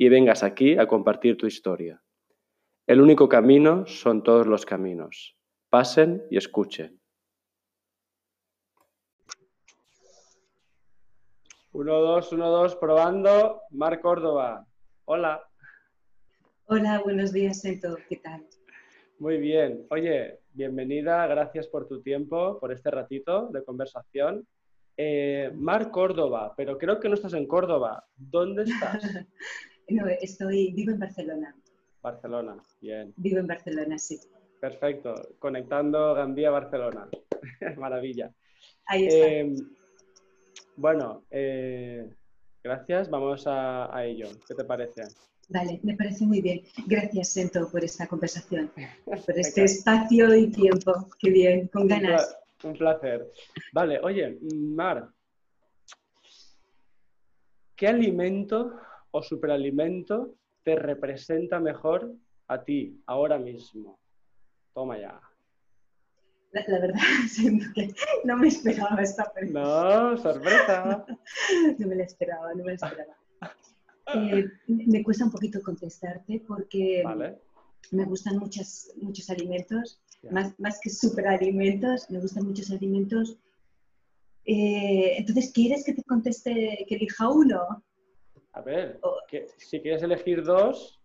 y vengas aquí a compartir tu historia. El único camino son todos los caminos. Pasen y escuchen. Uno, dos, uno, dos, probando. Mar Córdoba. Hola. Hola, buenos días, Sento. ¿Qué tal? Muy bien. Oye, bienvenida, gracias por tu tiempo, por este ratito de conversación. Eh, Mar Córdoba, pero creo que no estás en Córdoba. ¿Dónde estás? no, estoy, vivo en Barcelona. Barcelona, bien. Vivo en Barcelona, sí. Perfecto. Conectando Gandía-Barcelona. Maravilla. Ahí está. Eh, bueno, eh, gracias. Vamos a, ello. ¿Qué te parece? Vale, me parece muy bien. Gracias, Sento, por esta conversación, por este espacio y tiempo. Qué bien, con ganas. Un placer. Vale, oye, Mar, ¿qué alimento o superalimento te representa mejor a ti ahora mismo? Toma ya. La, verdad, siento que no me esperaba esta pregunta. No, sorpresa. no me la esperaba, no me la esperaba. Eh, me cuesta un poquito contestarte porque me gustan muchos, muchos alimentos, más, más que superalimentos, me gustan muchos alimentos. Eh, entonces, ¿quieres que te conteste que elija uno? A ver, si quieres elegir dos,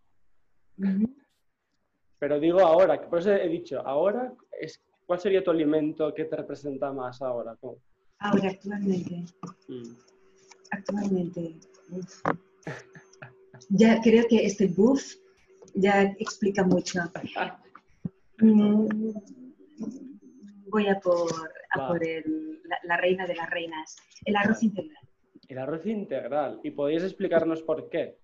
pero digo ahora, por eso he dicho, ahora es ¿Cuál sería tu alimento que te representa más ahora? Ahora, actualmente. Mm. Actualmente. Ya creo que este buff ya explica mucho. Mm, voy a por, la, reina de las reinas, el arroz integral. El arroz integral. ¿Y podéis explicarnos por qué?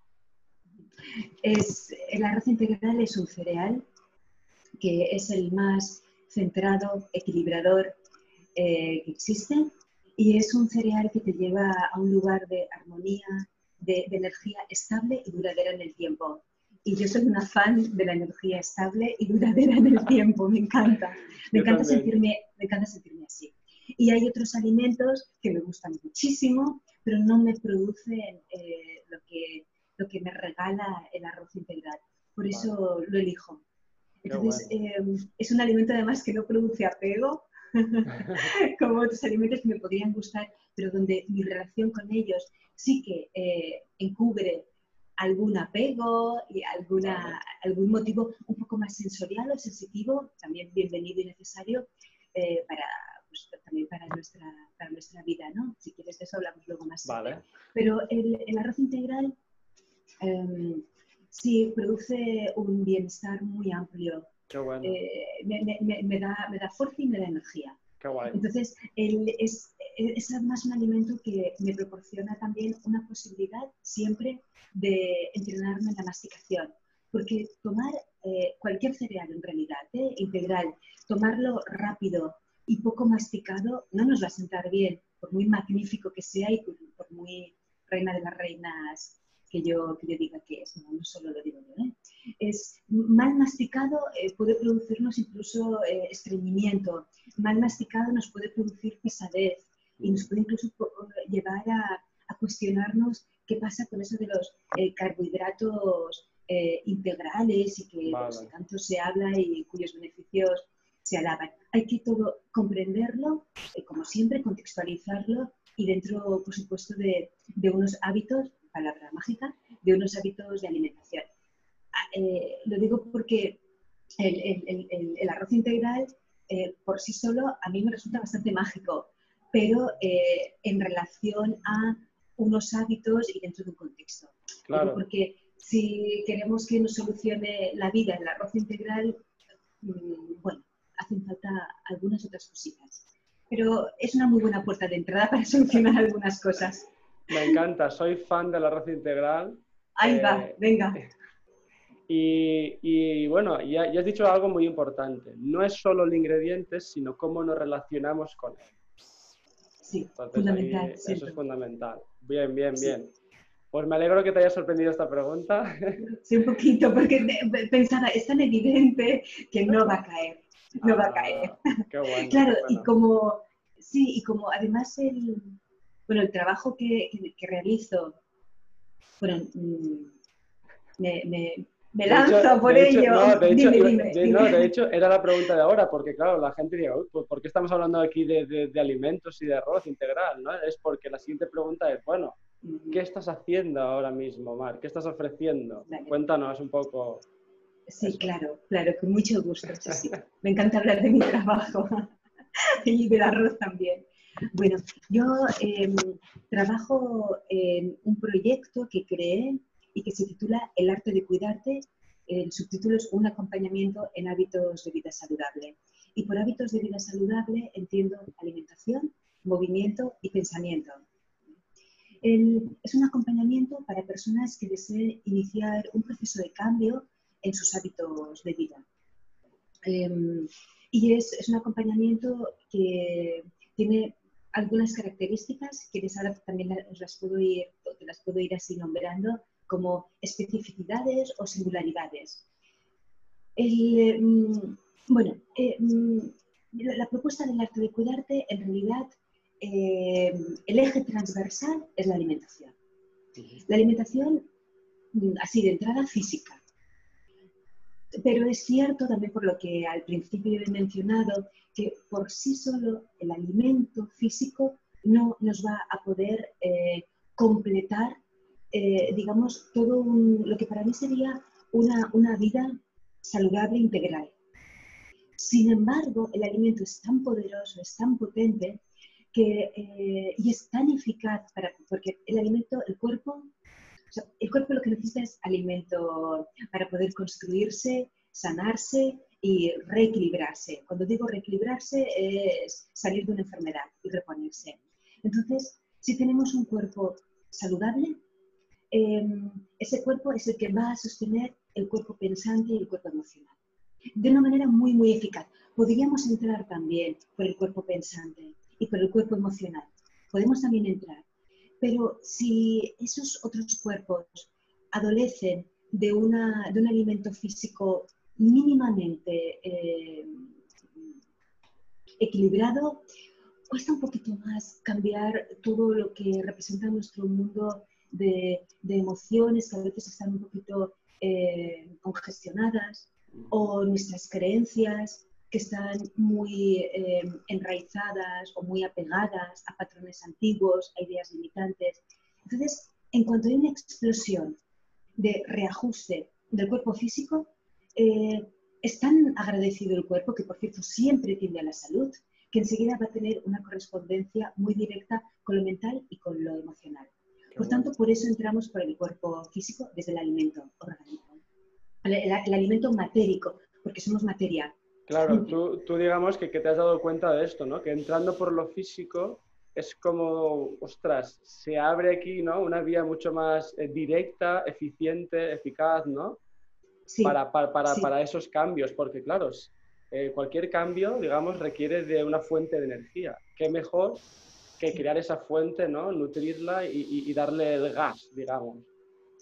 Es, el arroz integral es un cereal que es el más centrado, equilibrador eh, que existe y es un cereal que te lleva a un lugar de armonía, de, energía estable y duradera en el tiempo. Y yo soy una fan de la energía estable y duradera en el tiempo, me encanta. Me encanta, sentirme, me encanta sentirme así. Y hay otros alimentos que me gustan muchísimo, pero no me producen eh, lo, que, lo que me regala el arroz integral. Por eso lo elijo. Entonces, em, es un alimento además que no produce apego, como otros alimentos que me podrían gustar, pero donde mi relación con ellos sí que eh, encubre algún apego y alguna, algún motivo un poco más sensorial o sensitivo, también bienvenido y necesario eh, para, pues, también para nuestra, para nuestra vida, ¿no? Si quieres de eso hablamos luego más. Vale. Pero el, el, arroz integral em, Sí, produce un bienestar muy amplio. Qué bueno. Eh, me, da, me, da, fuerza y me da energía. Qué guay. Entonces, es, es además un alimento que me proporciona también una posibilidad siempre de entrenarme en la masticación. Porque tomar eh, cualquier cereal en realidad, eh, integral, tomarlo rápido y poco masticado no nos va a sentar bien, por muy magnífico que sea y por muy reina de las reinas que yo, que yo diga que es, no, solo lo digo yo. ¿eh? Es mal masticado eh, puede producirnos incluso eh, estreñimiento, mal masticado nos puede producir pesadez y nos puede incluso llevar a, a cuestionarnos qué pasa con eso de los carbohidratos integrales y que tanto se habla y cuyos beneficios se alaban. Hay que todo comprenderlo, como siempre, contextualizarlo y dentro, por supuesto, de, de unos hábitos palabra mágica, de unos hábitos de alimentación. Ah, eh, lo digo porque el, arroz integral eh, por sí solo a mí me resulta bastante mágico, pero eh, en relación a unos hábitos y dentro de un contexto. Claro. Porque si queremos que nos solucione la vida el arroz integral, mm, bueno, hacen falta algunas otras cositas. Pero es una muy buena puerta de entrada para solucionar algunas cosas. Me encanta, soy fan del arroz integral. Ahí va, eh, venga. Y, bueno, ya, has dicho algo muy importante. No es solo el ingrediente, sino cómo nos relacionamos con él. Sí, fundamental. eso es fundamental. Bien, bien, bien. Pues me alegro que te haya sorprendido esta pregunta. Sí, un poquito, porque pensaba, es tan evidente que no va a caer. No va a ah, caer. Qué bueno, claro, y como, sí, y como además el, bueno, el trabajo que, que, realizo, bueno, mm, me, me lanzo por ello. no, de hecho, no, de hecho, era la pregunta de ahora, porque claro, la gente dice, pues, ¿por qué estamos hablando aquí de, de, alimentos y de arroz integral? ¿no? Es porque la siguiente pregunta es, bueno, ¿qué estás haciendo ahora mismo, Mar? ¿Qué estás ofreciendo? Cuéntanos un poco. Sí, claro, claro, con mucho gusto. Me encanta hablar de mi trabajo y del arroz también. Bueno, yo em, trabajo en un proyecto que creé y que se titula El arte de cuidarte. El subtítulo es Un acompañamiento en hábitos de vida saludable. Y por hábitos de vida saludable entiendo alimentación, movimiento y pensamiento. es un acompañamiento para personas que deseen iniciar un proceso de cambio en sus hábitos de vida. Em, y es, es, un acompañamiento que tiene algunas características que ahora también las puedo ir, las puedo ir así nombrando, como especificidades o singularidades. Mm, bueno, eh, mm, la, propuesta del arte de cuidarte, en realidad, eh, el eje transversal es la alimentación. La alimentación, mm, así de entrada, física. Pero es cierto también por lo que al principio he mencionado, que por sí solo el alimento físico no nos va a poder eh, completar eh, digamos, todo lo que para mí sería una, vida saludable integral. Sin embargo, el alimento es tan poderoso, es tan potente que, eh, y es tan eficaz para, porque el alimento, el cuerpo, el cuerpo lo que necesita es alimento para poder construirse, sanarse y reequilibrarse. Cuando digo reequilibrarse es salir de una enfermedad y reponerse. Entonces, si tenemos un cuerpo saludable, Em, ese cuerpo es el que va a sostener el cuerpo pensante y el cuerpo emocional. De una manera muy, muy eficaz. Podríamos entrar también por el cuerpo pensante y por el cuerpo emocional. Podemos también entrar. Pero si esos otros cuerpos adolecen de, una, de un alimento físico mínimamente eh, equilibrado, cuesta un poquito más cambiar todo lo que representa nuestro mundo de, emociones que a veces están un poquito eh, congestionadas o nuestras creencias que están muy eh, enraizadas o muy apegadas a patrones antiguos, a ideas limitantes. Entonces, en cuanto hay una explosión de reajuste del cuerpo físico, eh, es tan agradecido el cuerpo, que por cierto siempre tiende a la salud, que enseguida va a tener una correspondencia muy directa con lo mental y con lo emocional. Por tanto, por eso entramos por el cuerpo físico desde el alimento orgánico. El, alimento matérico, porque somos materia. Claro, tú, digamos que, te has dado cuenta de esto, ¿no? Que entrando por lo físico es como, ostras, se abre aquí, ¿no? Una vía mucho más eh, directa, eficiente, eficaz, ¿no? Sí, para, para, para, esos cambios, porque claro, eh, cualquier cambio, digamos, requiere de una fuente de energía. ¿Qué mejor que crear esa fuente, ¿no? Nutrirla y, darle el gas, digamos.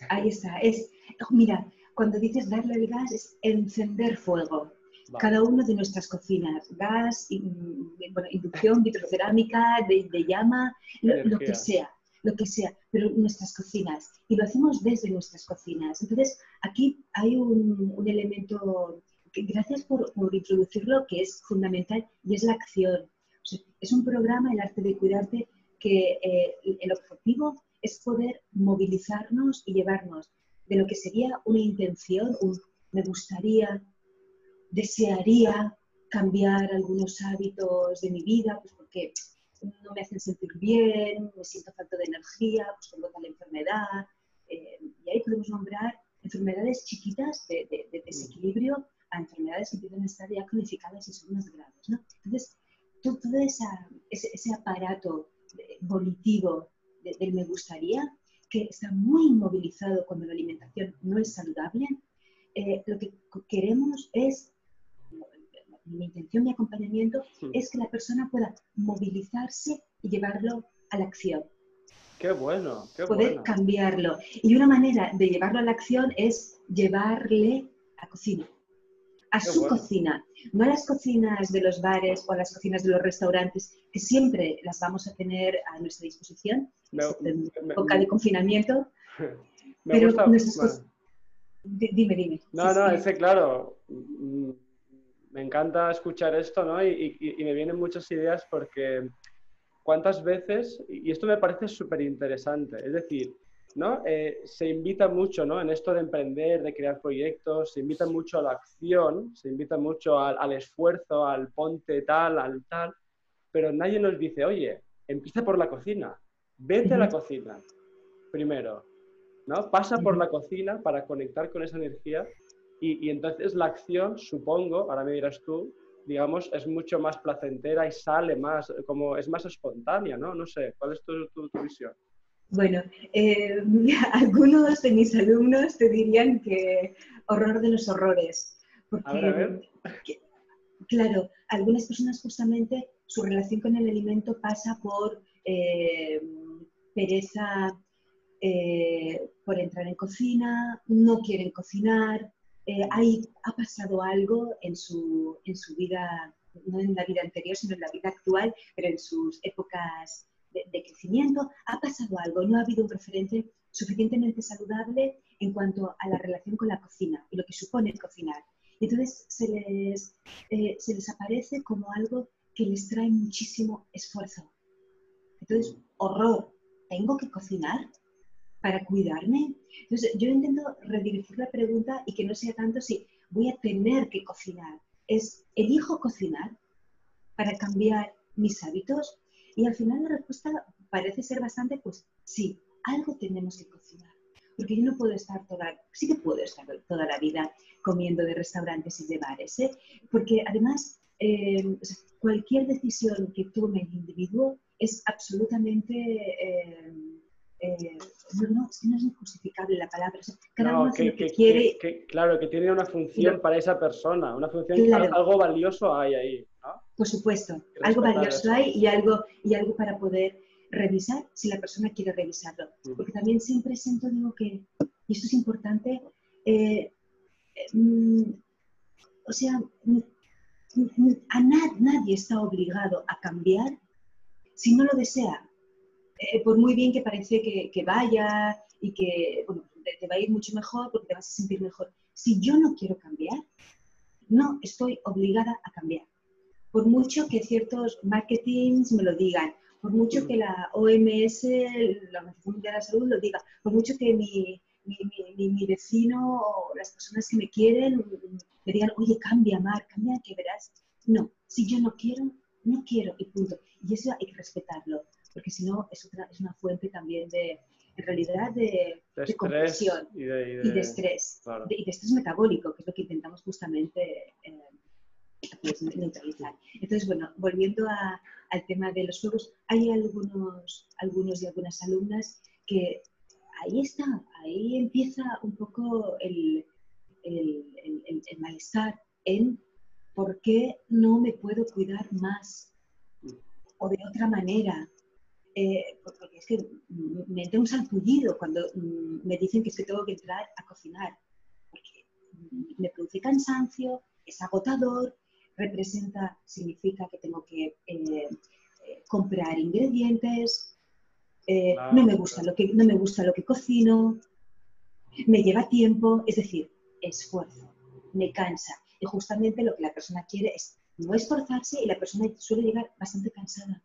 Ahí está. Es, mira, cuando dices darle el gas es encender fuego. Cada una de nuestras cocinas, gas, inducción, vitrocerámica, de, llama, lo, que sea, lo que sea, pero nuestras cocinas. Y lo hacemos desde nuestras cocinas. Entonces, aquí hay un, elemento, que, gracias por, por introducirlo, que es fundamental, y es la acción es un programa, el arte de cuidarte, que eh, el objetivo es poder movilizarnos y llevarnos de lo que sería una intención, un me gustaría, desearía cambiar algunos hábitos de mi vida, pues porque no me hacen sentir bien, me siento falta de energía, pues tengo tal enfermedad. Eh, y ahí podemos nombrar enfermedades chiquitas de, desequilibrio a enfermedades que a estar ya cronificadas y son más graves. ¿no? Entonces, todo ese, aparato volitivo del me gustaría, que está muy inmovilizado cuando la alimentación no es saludable, eh, lo que queremos es, mi intención, mi acompañamiento, es que la persona pueda movilizarse y llevarlo a la acción. Qué bueno, qué Poder cambiarlo. Y una manera de llevarlo a la acción es llevarle a cocina, a su cocina, no a las cocinas de los bares o a las cocinas de los restaurantes, que siempre las vamos a tener a nuestra disposición, en época de confinamiento. Me pero gusta, Dime, dime. No, no, ese claro. Me encanta escuchar esto, ¿no? Y, y me vienen muchas ideas porque cuántas veces, y esto me parece súper interesante, es decir, ¿no? Eh, se invita mucho ¿no? en esto de emprender, de crear proyectos, se invita mucho a la acción, se invita mucho al, esfuerzo, al ponte tal, al tal, pero nadie nos dice, oye, empieza por la cocina, vete a la cocina primero, ¿no? Pasa por la cocina para conectar con esa energía y, y entonces la acción, supongo, ahora me dirás tú, digamos, es mucho más placentera y sale más, como es más espontánea, ¿no? No sé, ¿cuál es tu, tu, visión? Bueno, eh, algunos de mis alumnos te dirían que horror de los horrores. Porque, a ver, a ver. claro, algunas personas justamente su relación con el alimento pasa por eh, pereza, eh, por entrar en cocina, no quieren cocinar, eh, ha pasado algo en su, en su vida, no en la vida anterior, sino en la vida actual, pero en sus épocas de, crecimiento, ha pasado algo, no ha habido un referente suficientemente saludable en cuanto a la relación con la cocina y lo que supone cocinar. Entonces se les, eh, se les aparece como algo que les trae muchísimo esfuerzo. Entonces, horror, ¿tengo que cocinar? Para cuidarme? Entonces, yo intento redirigir la pregunta y que no sea tanto si voy a tener que cocinar, es elijo cocinar para cambiar mis hábitos y al final la respuesta parece ser bastante, pues sí, algo tenemos que cocinar. Porque yo no puedo estar toda, sí que puedo estar toda la vida comiendo de restaurantes y de bares, ¿eh? porque además eh, cualquier decisión que tome el individuo es absolutamente eh, eh, no, es que no es injustificable la palabra. cada que, quiere. claro, que tiene una función para esa persona, una función, algo valioso hay ahí. Por supuesto, algo valioso hay y algo, y algo para poder revisar si la persona quiere revisarlo. Porque también siempre siento, digo que, y esto es importante, eh, mm, o sea, a nadie está obligado a cambiar si no lo desea. Eh, por muy bien que parece que, vaya y que te, va a ir mucho mejor porque te vas a sentir mejor. Si yo no quiero cambiar, no estoy obligada a cambiar. Por mucho que ciertos marketings me lo digan, por mucho que la OMS, la Organización Mundial de la Salud, lo diga, por mucho que mi, mi, vecino o las personas que me quieren me digan, oye, cambia, Mar, cambia, que verás. No, si yo no quiero, no quiero y punto. Y eso hay que respetarlo porque si no es, es una fuente también de, en realidad, de, de, compresión y de, estrés, y de estrés metabólico, que es lo que intentamos justamente eh, pues, neutralizar. Entonces, bueno, volviendo al tema de los juegos, hay algunos, algunos y algunas alumnas que ahí está, ahí empieza un poco el, el, el malestar en por qué no me puedo cuidar más mm. o de otra manera eh, porque es que me entra un salpullido cuando mm, me dicen que es que tengo que entrar a cocinar, porque mm, me produce cansancio, es agotador, representa, significa que tengo que eh, eh, comprar ingredientes, no, me gusta lo que, no me gusta lo que cocino, me lleva tiempo, es decir, esfuerzo, me cansa. Y justamente lo que la persona quiere es no esforzarse y la persona suele llegar bastante cansada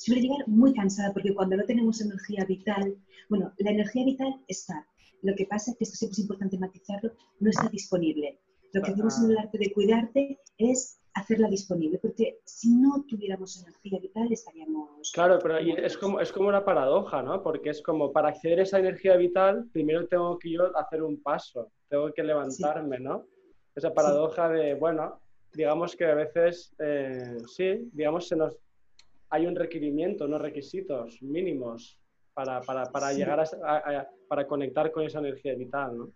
suele llegar muy cansada porque cuando no tenemos energía vital, bueno, la energía vital está. Lo que pasa es que esto siempre es importante matizarlo, no está disponible. Lo que hacemos en el arte de cuidarte es hacerla disponible, porque si no tuviéramos energía vital estaríamos... Claro, pero es como, es como una paradoja, ¿no? Porque es como, para acceder a esa energía vital, primero tengo que yo hacer un paso, tengo que levantarme, ¿no? Esa paradoja de, bueno, digamos que a veces, eh, sí, digamos, se nos, hay un requerimiento, unos requisitos mínimos para, para, para llegar a, para conectar con esa energía vital, ¿no?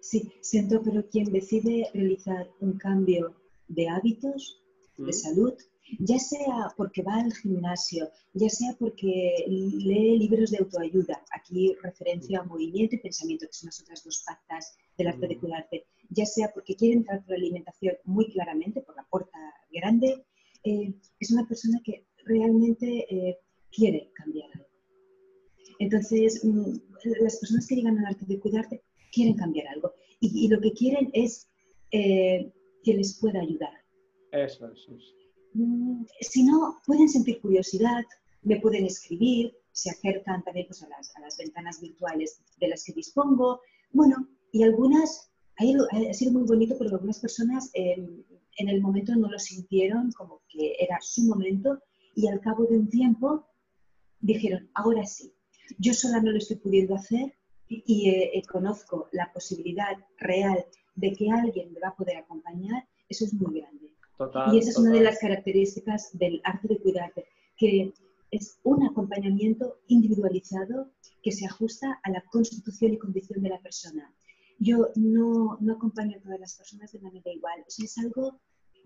Sí, siento, pero quien decide realizar un cambio de hábitos, de Mm. salud, ya sea porque va al gimnasio, ya sea porque lee libros de autoayuda, aquí referencia a movimiento y pensamiento, que son las otras dos patas del arte de Mm. cuidarte, ya sea porque quiere entrar por la alimentación muy claramente, por la puerta grande, eh, es una persona que realmente eh, quiere cambiar algo. Entonces, mm, las personas que llegan al arte de cuidarte quieren cambiar algo y, y lo que quieren es eh, que les pueda ayudar. Eso, eso. es. Mm, Si no, pueden sentir curiosidad, me pueden escribir, se acercan también pues, a, las, a las ventanas virtuales de las que dispongo. Bueno, y algunas, ha sido muy bonito porque algunas personas eh, en el momento no lo sintieron como que era su momento y al cabo de un tiempo dijeron, ahora sí, yo sola no lo estoy pudiendo hacer y, eh, eh, conozco la posibilidad real de que alguien me va a poder acompañar, eso es muy grande. Total. Y esa es una de las características del arte de cuidarte, que es un acompañamiento individualizado que se ajusta a la constitución y condición de la persona. Yo no, no acompaño a todas las personas de manera igual. O sea, es algo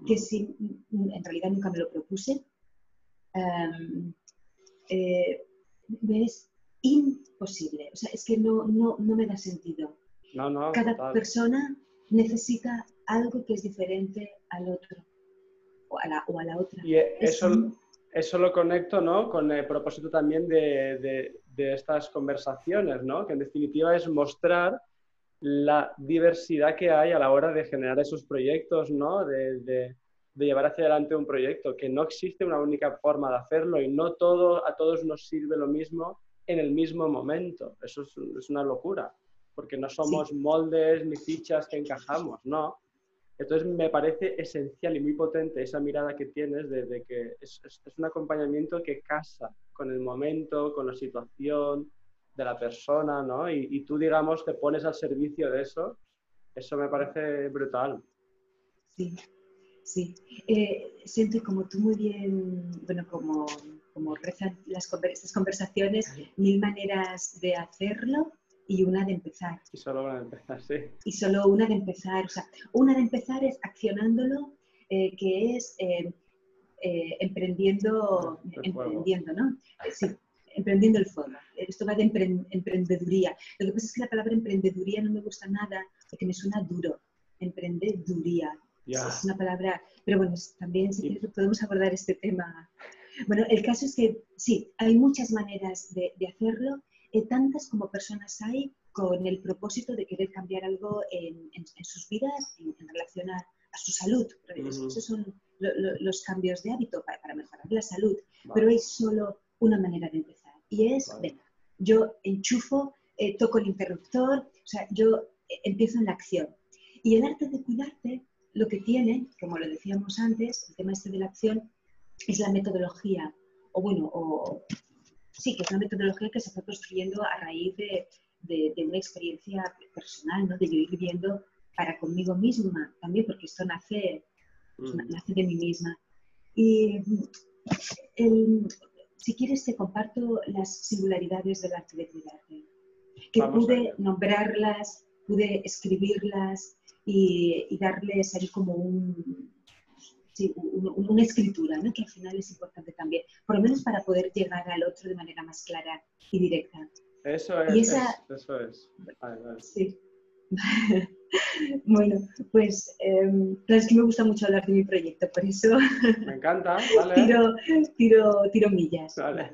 que si, en realidad nunca me lo propuse, em, eh, es imposible. O sea, es que no, no, no me da sentido. No, no, Cada total. persona necesita algo que es diferente al otro o a la, o a la otra. Y eh, Es eso, un- eso lo conecto ¿no? con el propósito también de, de- de estas conversaciones, ¿no? que en definitiva es mostrar la diversidad que hay a la hora de generar esos proyectos, ¿no? de, de- llevar hacia adelante un proyecto, que no existe una única forma de hacerlo y no todo, a todos nos sirve lo mismo en el mismo momento. Eso es, es una locura, porque no somos moldes ni fichas que encajamos, ¿no? Entonces me parece esencial y muy potente esa mirada que tienes de, de que es, es- es un acompañamiento que casa con el momento, con la situación de la persona, ¿no? Y, y tú, digamos, te pones al servicio de eso. Eso me parece brutal. Sí, sí. Eh, siento como tú muy bien, bueno, como, como rezan las, estas conversaciones, mil maneras de hacerlo y una de empezar. Y solo para empezar, sí. Y solo una de empezar, o sea, una de empezar es accionándolo, eh, que es eh, eh, emprendiendo, El emprendiendo, ¿no? Eh, Sí, emprendiendo el fuego. Esto va de empre- emprendeduría. Lo que pasa es que la palabra emprendeduría no me gusta nada porque me suena duro. Emprendeduría. Ya. Es una palabra, pero bueno, también si quieres podemos abordar este tema. Bueno, el caso es que sí, hay muchas maneras de, de hacerlo, eh, tantas como personas hay con el propósito de querer cambiar algo en, en- en sus vidas en, en relación a, a su salud. Es- Ujú. Esos son lo- lo- los cambios de hábito para, para mejorar la salud, Vale. pero hay solo una manera de empezar y es, Vale. venga, yo enchufo, eh, toco el interruptor, o sea, yo eh, empiezo en la acción. Y el arte de cuidarte lo que tiene, como lo decíamos antes, el tema este de la acción, es la metodología, o bueno, o sí, que es una metodología que se fue construyendo a raíz de, de- de una experiencia personal, ¿no? de yo ir viendo para conmigo misma también, porque esto nace, pues, na- Mm. nace de mí misma. Y el- si quieres te comparto las singularidades del arte de cuidarte, que Vamos pude nombrarlas, pude escribirlas y, y darles ahí como un, sí, un- un- una escritura, ¿no? que al final es importante también, por lo menos para poder llegar al otro de manera más clara y directa. Eso es, Y esa- es- eso es. Vale, vale. Sí. bueno, pues claro, es que me gusta mucho hablar de mi proyecto, por eso Me encanta, vale. tiro, tiro, tiro millas. Vale.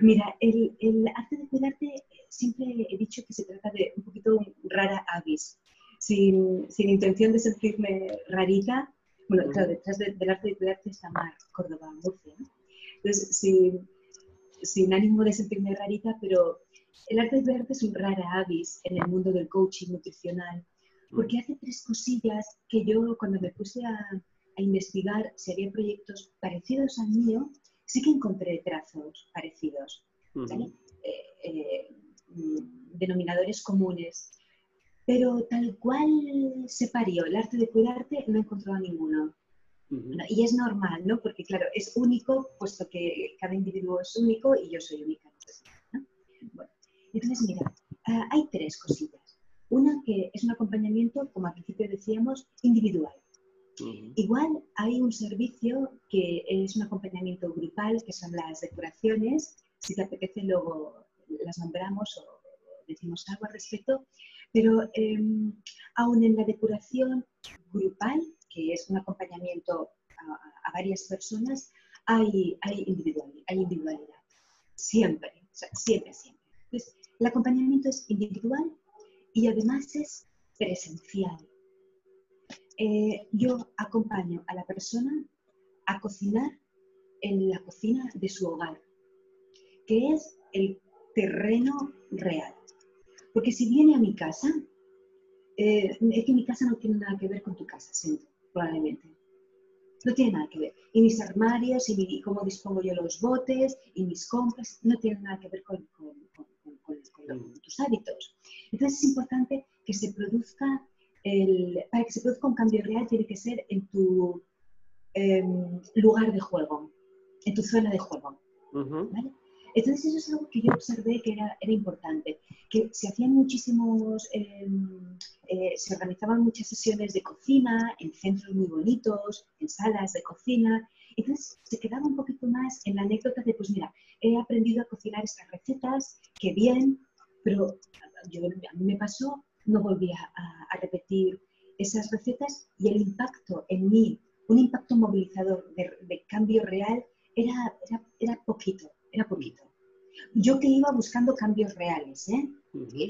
Mira, el, el arte de cuidarte, eh, siempre he dicho que se trata de un poquito rara avis, sin, sin intención de sentirme rarita. Bueno, claro, detrás de- del arte de cuidarte está Mar, Córdoba, Murcia. ¿no? Entonces, sin, sin ánimo de sentirme rarita, pero el arte de cuidarte es un rara avis en el mundo del coaching nutricional, porque hace tres cosillas que yo cuando me puse a, a investigar si había proyectos parecidos al mío, sí que encontré trazos parecidos, ¿vale? Ujú. Eh, eh, mm, denominadores comunes. Pero tal cual se parió el arte de cuidarte, no he encontrado ninguno. Ujú. Bueno, y es normal, ¿no? Porque claro, es único, puesto que cada individuo es único y yo soy única. ¿no? Bueno, entonces mira, ah, hay tres cosillas. Una que es un acompañamiento, como al principio decíamos, individual. Igual hay un servicio que es un acompañamiento grupal, que son las decoraciones. Si te apetece, luego las nombramos o decimos algo al respecto. Pero em, aún en la decoración grupal, que es un acompañamiento a, varias personas, hay, hay, individualidad, hay individualidad. Siempre, siempre, siempre. Entonces, el acompañamiento es individual y además es presencial. Eh, yo acompaño a la persona a cocinar en la cocina de su hogar, que es el terreno real. Porque si viene a mi casa, eh, es que mi casa no tiene nada que ver con tu casa, siento, probablemente. No tiene nada que ver. Y mis armarios, y, cómo dispongo yo los botes, y mis compras, no tienen nada que ver con, tus hábitos. Entonces es importante que se produzca para que se produzca un cambio real tiene que ser en tu em, lugar de juego, en tu zona de juego. Entonces eso es algo que yo observé que era, era importante, que se hacían muchísimos, em, eh, se organizaban muchas sesiones de cocina en centros muy bonitos, en salas de cocina, entonces se quedaba un poquito más en la anécdota de, pues mira, he aprendido a cocinar estas recetas, qué bien, pero yo, a mí me pasó no volví a, repetir esas recetas y el impacto en mí, un impacto movilizador de, cambio real, era, era, poquito, era poquito. Yo que iba buscando cambios reales, ¿eh?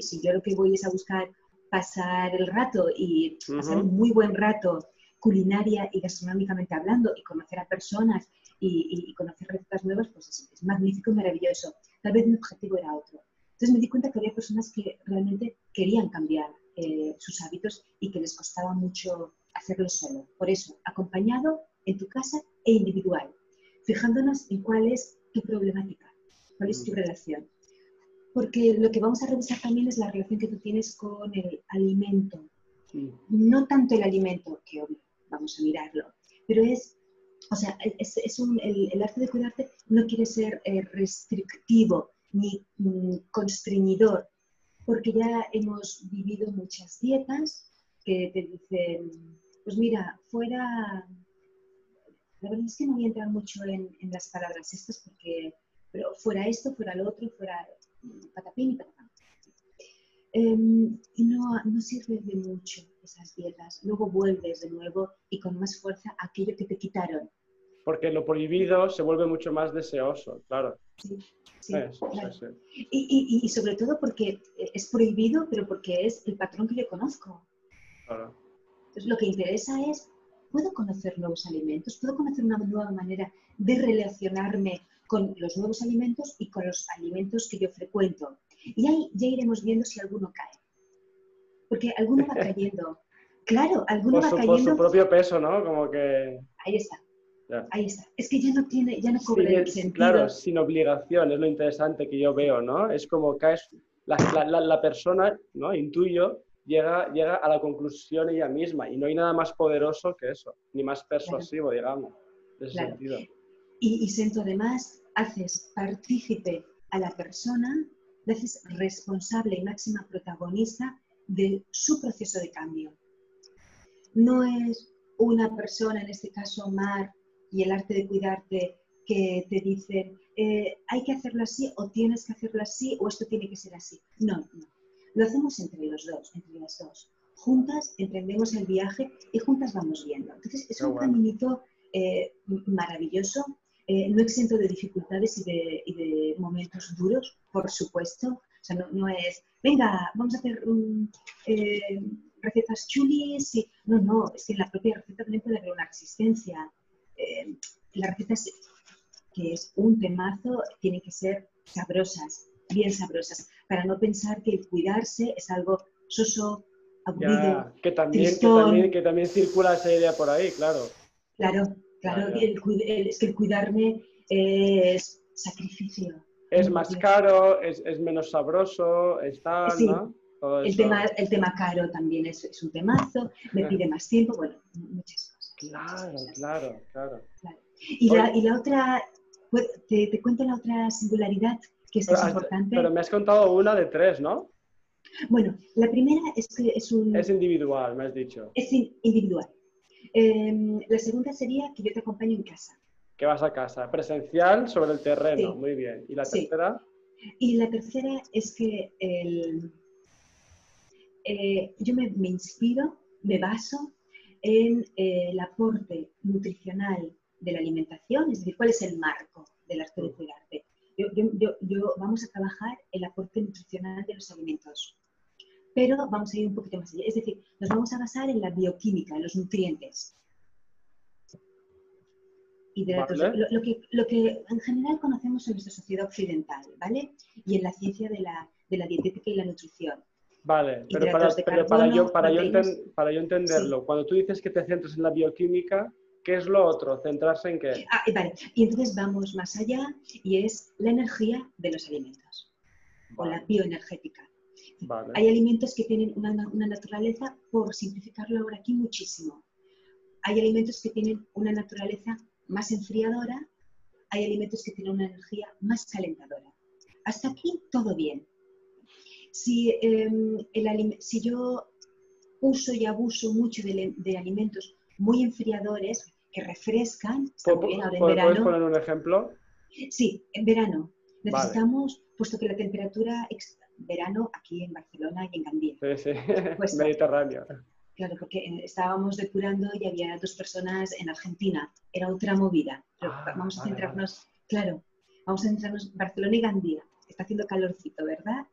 Si yo lo que voy es a buscar pasar el rato y pasar un muy buen rato culinaria y gastronómicamente hablando y conocer a personas y, conocer recetas nuevas, pues es, es magnífico y maravilloso. Tal vez mi objetivo era otro. Entonces me di cuenta que había personas que realmente querían cambiar eh, sus hábitos y que les costaba mucho hacerlo solo. Por eso, acompañado en tu casa e individual, fijándonos en cuál es tu problemática, cuál es tu relación. Porque lo que vamos a revisar también es la relación que tú tienes con el alimento. No tanto el alimento, que obvio, vamos a mirarlo, pero es o sea, es, un, el, arte de cuidarte no quiere ser eh, restrictivo, ni mm, constreñidor, porque ya hemos vivido muchas dietas que te dicen, pues mira, fuera, la verdad es que no voy a entrar mucho en, las palabras estas porque, pero fuera esto, fuera lo otro, fuera patapín y patapán. Em, y no, no sirve de mucho esas dietas. Luego vuelves de nuevo y con más fuerza aquello que te quitaron porque lo prohibido se vuelve mucho más deseoso, claro. Sí, sí, Y, y, sobre todo porque es prohibido, pero porque es el patrón que yo conozco. Claro. Entonces lo que interesa es, ¿puedo conocer nuevos alimentos? ¿Puedo conocer una nueva manera de relacionarme con los nuevos alimentos y con los alimentos que yo frecuento? Y ahí ya iremos viendo si alguno cae. Porque alguno va cayendo. Claro, alguno va cayendo. Por su propio peso, ¿no? Como que. Ahí está. Ahí está. Es que ya no tiene, ya no cobra el sentido. Claro, sin obligación, es lo interesante que yo veo, ¿no? Es como que la, la, la, persona, ¿no? Intuyo, llega, llega a la conclusión ella misma y no hay nada más poderoso que eso, ni más persuasivo, digamos, en ese sentido. Y, y siento además, haces partícipe a la persona, haces responsable y máxima protagonista de su proceso de cambio. No es una persona, en este caso Mar, y el arte de cuidarte que te dicen eh, hay que hacerlo así o tienes que hacerlo así o esto tiene que ser así. No, no. Lo hacemos entre los dos, entre las dos. Juntas emprendemos el viaje y juntas vamos viendo. Entonces es un caminito eh, maravilloso, eh, no exento de dificultades y de, momentos duros, por supuesto. O sea, no, es, venga, vamos a hacer recetas chulis. Y... No, no, es que en la propia receta también puede haber una resistencia eh, las recetas, que es un temazo, tienen que ser sabrosas, bien sabrosas, para no pensar que el cuidarse es algo soso, aburrido. que, también, que, también, circula esa idea por ahí, claro. Claro, claro, es que el cuidarme es sacrificio. Es más caro, es, menos sabroso, está, ¿no? el, tema, el tema caro también es, es un temazo, me pide más tiempo, bueno, muchas cosas. Claro, claro, claro. Y, la, y, la, otra, pues, te, te, cuento la otra singularidad que es, importante. Pero me has contado una de tres, ¿no? Bueno, la primera es que es un... Es individual, me has dicho. Es individual. Em, la segunda sería que yo te acompaño en casa. Que vas a casa, presencial sobre el terreno, muy bien. ¿Y la tercera? Y la tercera es que el, eh, yo me, inspiro, me baso en eh, el aporte nutricional de la alimentación, es decir, cuál es el marco del arte Yo, vamos a trabajar el aporte nutricional de los alimentos, pero vamos a ir un poquito más allá. Es decir, nos vamos a basar en la bioquímica, en los nutrientes. lo, que, lo, que, en general conocemos en nuestra sociedad occidental, ¿vale? Y en la ciencia de la, de la dietética y la nutrición. Vale, pero, para, para, yo, para, yo para yo entenderlo, cuando tú dices que te centras en la bioquímica, ¿qué es lo otro? ¿Centrarse en qué? Ah, vale, y entonces vamos más allá y es la energía de los alimentos, o la bioenergética. Hay alimentos que tienen una, una naturaleza, por simplificarlo ahora aquí muchísimo, hay alimentos que tienen una naturaleza más enfriadora, hay alimentos que tienen una energía más calentadora. Hasta aquí todo bien. Si, em, si yo uso y abuso mucho de, alimentos muy enfriadores que refrescan, ¿Puedes poner un ejemplo? Sí, en verano. Necesitamos, puesto que la temperatura, verano aquí en Barcelona y en Gandía. Sí, sí, pues, Mediterráneo. Claro, porque eh, estábamos depurando y había dos personas en Argentina. Era otra movida. Pero ah, vamos a centrarnos, claro, vamos a centrarnos Barcelona y Gandía. Está haciendo calorcito, ¿verdad?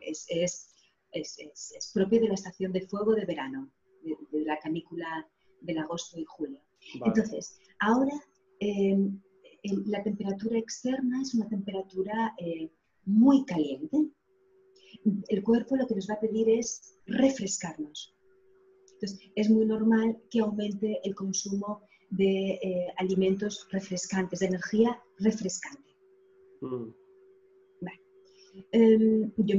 es, es, es, propio de la estación de fuego de verano, de, la canícula del agosto y julio. Entonces, ahora em, la temperatura externa es una temperatura eh, muy caliente. El cuerpo lo que nos va a pedir es refrescarnos. Entonces, es muy normal que aumente el consumo de eh, alimentos refrescantes, de energía refrescante. Mm. Em, yo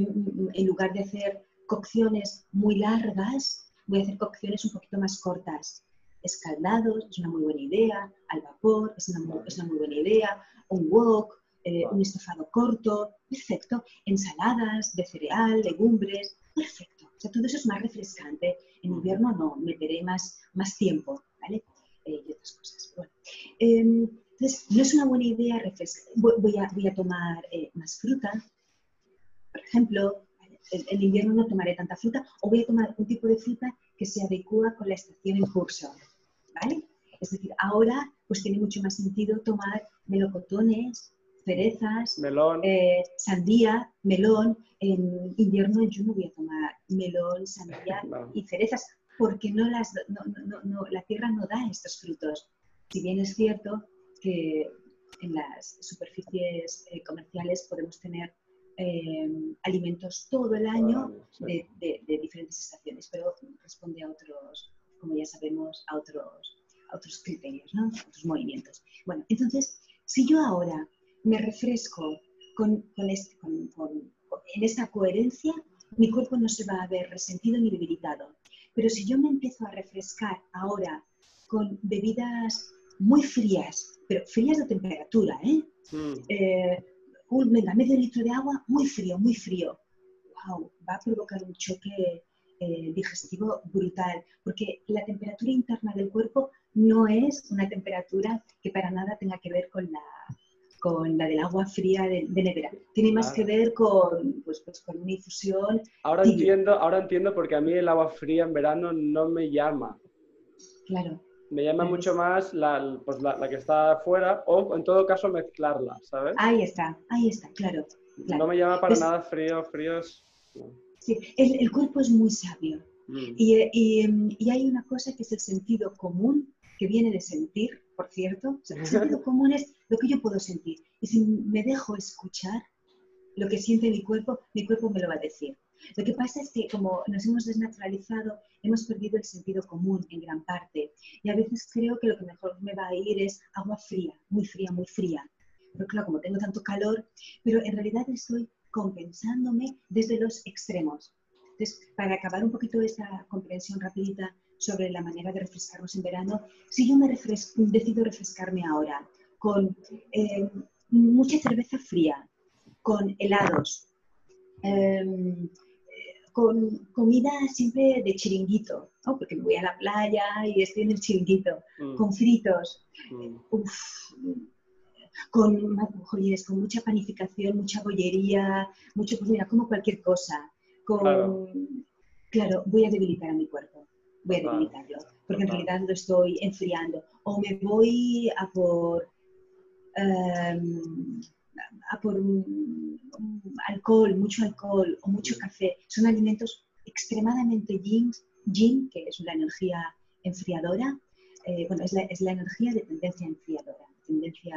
en lugar de hacer cocciones muy largas, voy a hacer cocciones un poquito más cortas. Escaldados es una muy buena idea, al vapor es una muy, buena idea, un wok, eh, un estofado corto, perfecto. Ensaladas de cereal, legumbres, perfecto. O sea, todo eso es más refrescante. En invierno no, meteré más, más tiempo, ¿vale? Eh, y otras cosas. Em, entonces, no es una buena idea refrescar. Voy, a, voy a tomar eh, más fruta, por ejemplo, en invierno no tomaré tanta fruta o voy a tomar un tipo de fruta que se adecua con la estación en curso. ¿Vale? Es decir, ahora pues tiene mucho más sentido tomar melocotones, cerezas, melón. Eh, sandía, melón. En invierno yo no voy a tomar melón, sandía y cerezas porque no las, no, la tierra no da estos frutos. Si bien es cierto que en las superficies eh, comerciales podemos tener eh, alimentos todo el año de, diferentes estaciones, pero responde a otros, como ya sabemos, a otros, otros criterios, ¿no? a otros movimientos. Bueno, entonces, si yo ahora me refresco con, este, en esta coherencia, mi cuerpo no se va a ver resentido ni debilitado. Pero si yo me empiezo a refrescar ahora con bebidas muy frías, pero frías de temperatura, ¿eh? Mm. eh venga, medio litro de agua, muy frío, muy frío. ¡Wow! Va a provocar un choque eh, digestivo brutal, porque la temperatura interna del cuerpo no es una temperatura que para nada tenga que ver con la, con la del agua fría de, nevera. Tiene más que ver con, pues, pues, con una infusión. Ahora entiendo, ahora entiendo porque a mí el agua fría en verano no me llama. Claro. Me llama mucho más la, pues la, que está afuera o en todo caso mezclarla, ¿sabes? Ahí está, ahí está, claro. No me llama para nada frío, fríos. Sí, el, cuerpo es muy sabio. Mm. Y, y, hay una cosa que es el sentido común, que viene de sentir, por cierto. el sentido común es lo que yo puedo sentir. Y si me dejo escuchar lo que siente mi cuerpo, mi cuerpo me lo va a decir. Lo que pasa es que como nos hemos desnaturalizado, hemos perdido el sentido común en gran parte. Y a veces creo que lo que mejor me va a ir es agua fría, muy fría, muy fría. Pero claro, como tengo tanto calor, pero en realidad estoy compensándome desde los extremos. Entonces, para acabar un poquito esta comprensión rapidita sobre la manera de refrescarnos en verano, si yo me decido refrescarme ahora con eh, mucha cerveza fría, con helados, em, con comida siempre de chiringuito, ¿no? porque me voy a la playa y estoy en el chiringuito, Mm. con fritos, Mm. uf, con, joyes, con mucha panificación, mucha bollería, mucho, pues mira, como cualquier cosa. Con, Claro. claro. voy a debilitar a mi cuerpo, voy a debilitarlo, porque en realidad lo estoy enfriando. O me voy a por, em, a por un- un alcohol, mucho alcohol o mucho café. Son alimentos extremadamente yin, yin que es una energía enfriadora. eh, bueno, es la, es la energía de tendencia enfriadora, tendencia,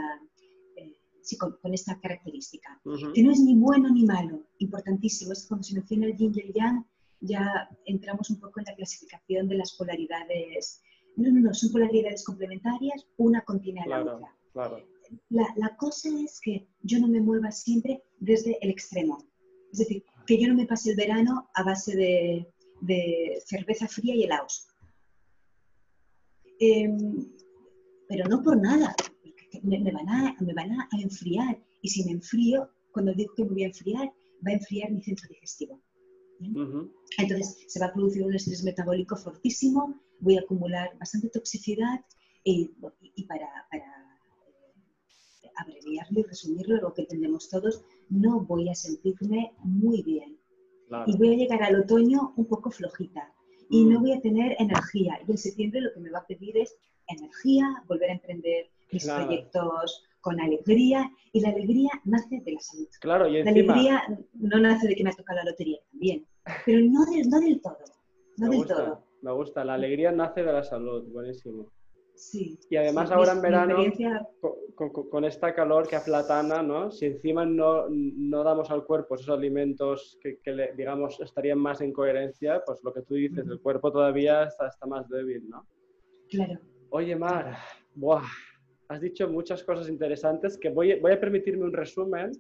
sí, con, con esta característica. Que no es ni bueno ni malo, importantísimo. Es cuando se menciona el yin y el yang, ya entramos un poco en la clasificación de las polaridades. No, no, no, son polaridades complementarias, una contiene a la Claro, otra. claro. La, la cosa es que yo no me mueva siempre desde el extremo. Es decir, que yo no me pase el verano a base de, de cerveza fría y helados. Em, pero no por nada, me, me van a, me van a enfriar. Y si me enfrío, cuando digo que me voy a enfriar, va a enfriar mi centro digestivo. ¿bien? Ujú. Entonces se va a producir un estrés metabólico fortísimo, voy a acumular bastante toxicidad y, y para, para, eh, abreviarlo y resumirlo, lo que entendemos todos, no voy a sentirme muy bien. Claro. Y voy a llegar al otoño un poco flojita y Mm. no voy a tener energía. Y en septiembre lo que me va a pedir es energía, volver a emprender mis Claro. proyectos con alegría y la alegría nace de la salud. Claro, y La encima... alegría no nace de que me ha tocado la lotería también, pero no del, no del todo. No me del gusta, todo. me gusta. La alegría nace de la salud, buenísimo. Sí. Y además Sí, ahora en verano, experiencia- con, con- con esta calor que aplatana, ¿no? Si encima no, no damos al cuerpo esos alimentos que, que le- digamos, estarían más en coherencia, pues lo que tú dices, el cuerpo todavía está, está más débil, ¿no? Claro. Oye, Mar, buah, has dicho muchas cosas interesantes que voy, voy a permitirme un resumen,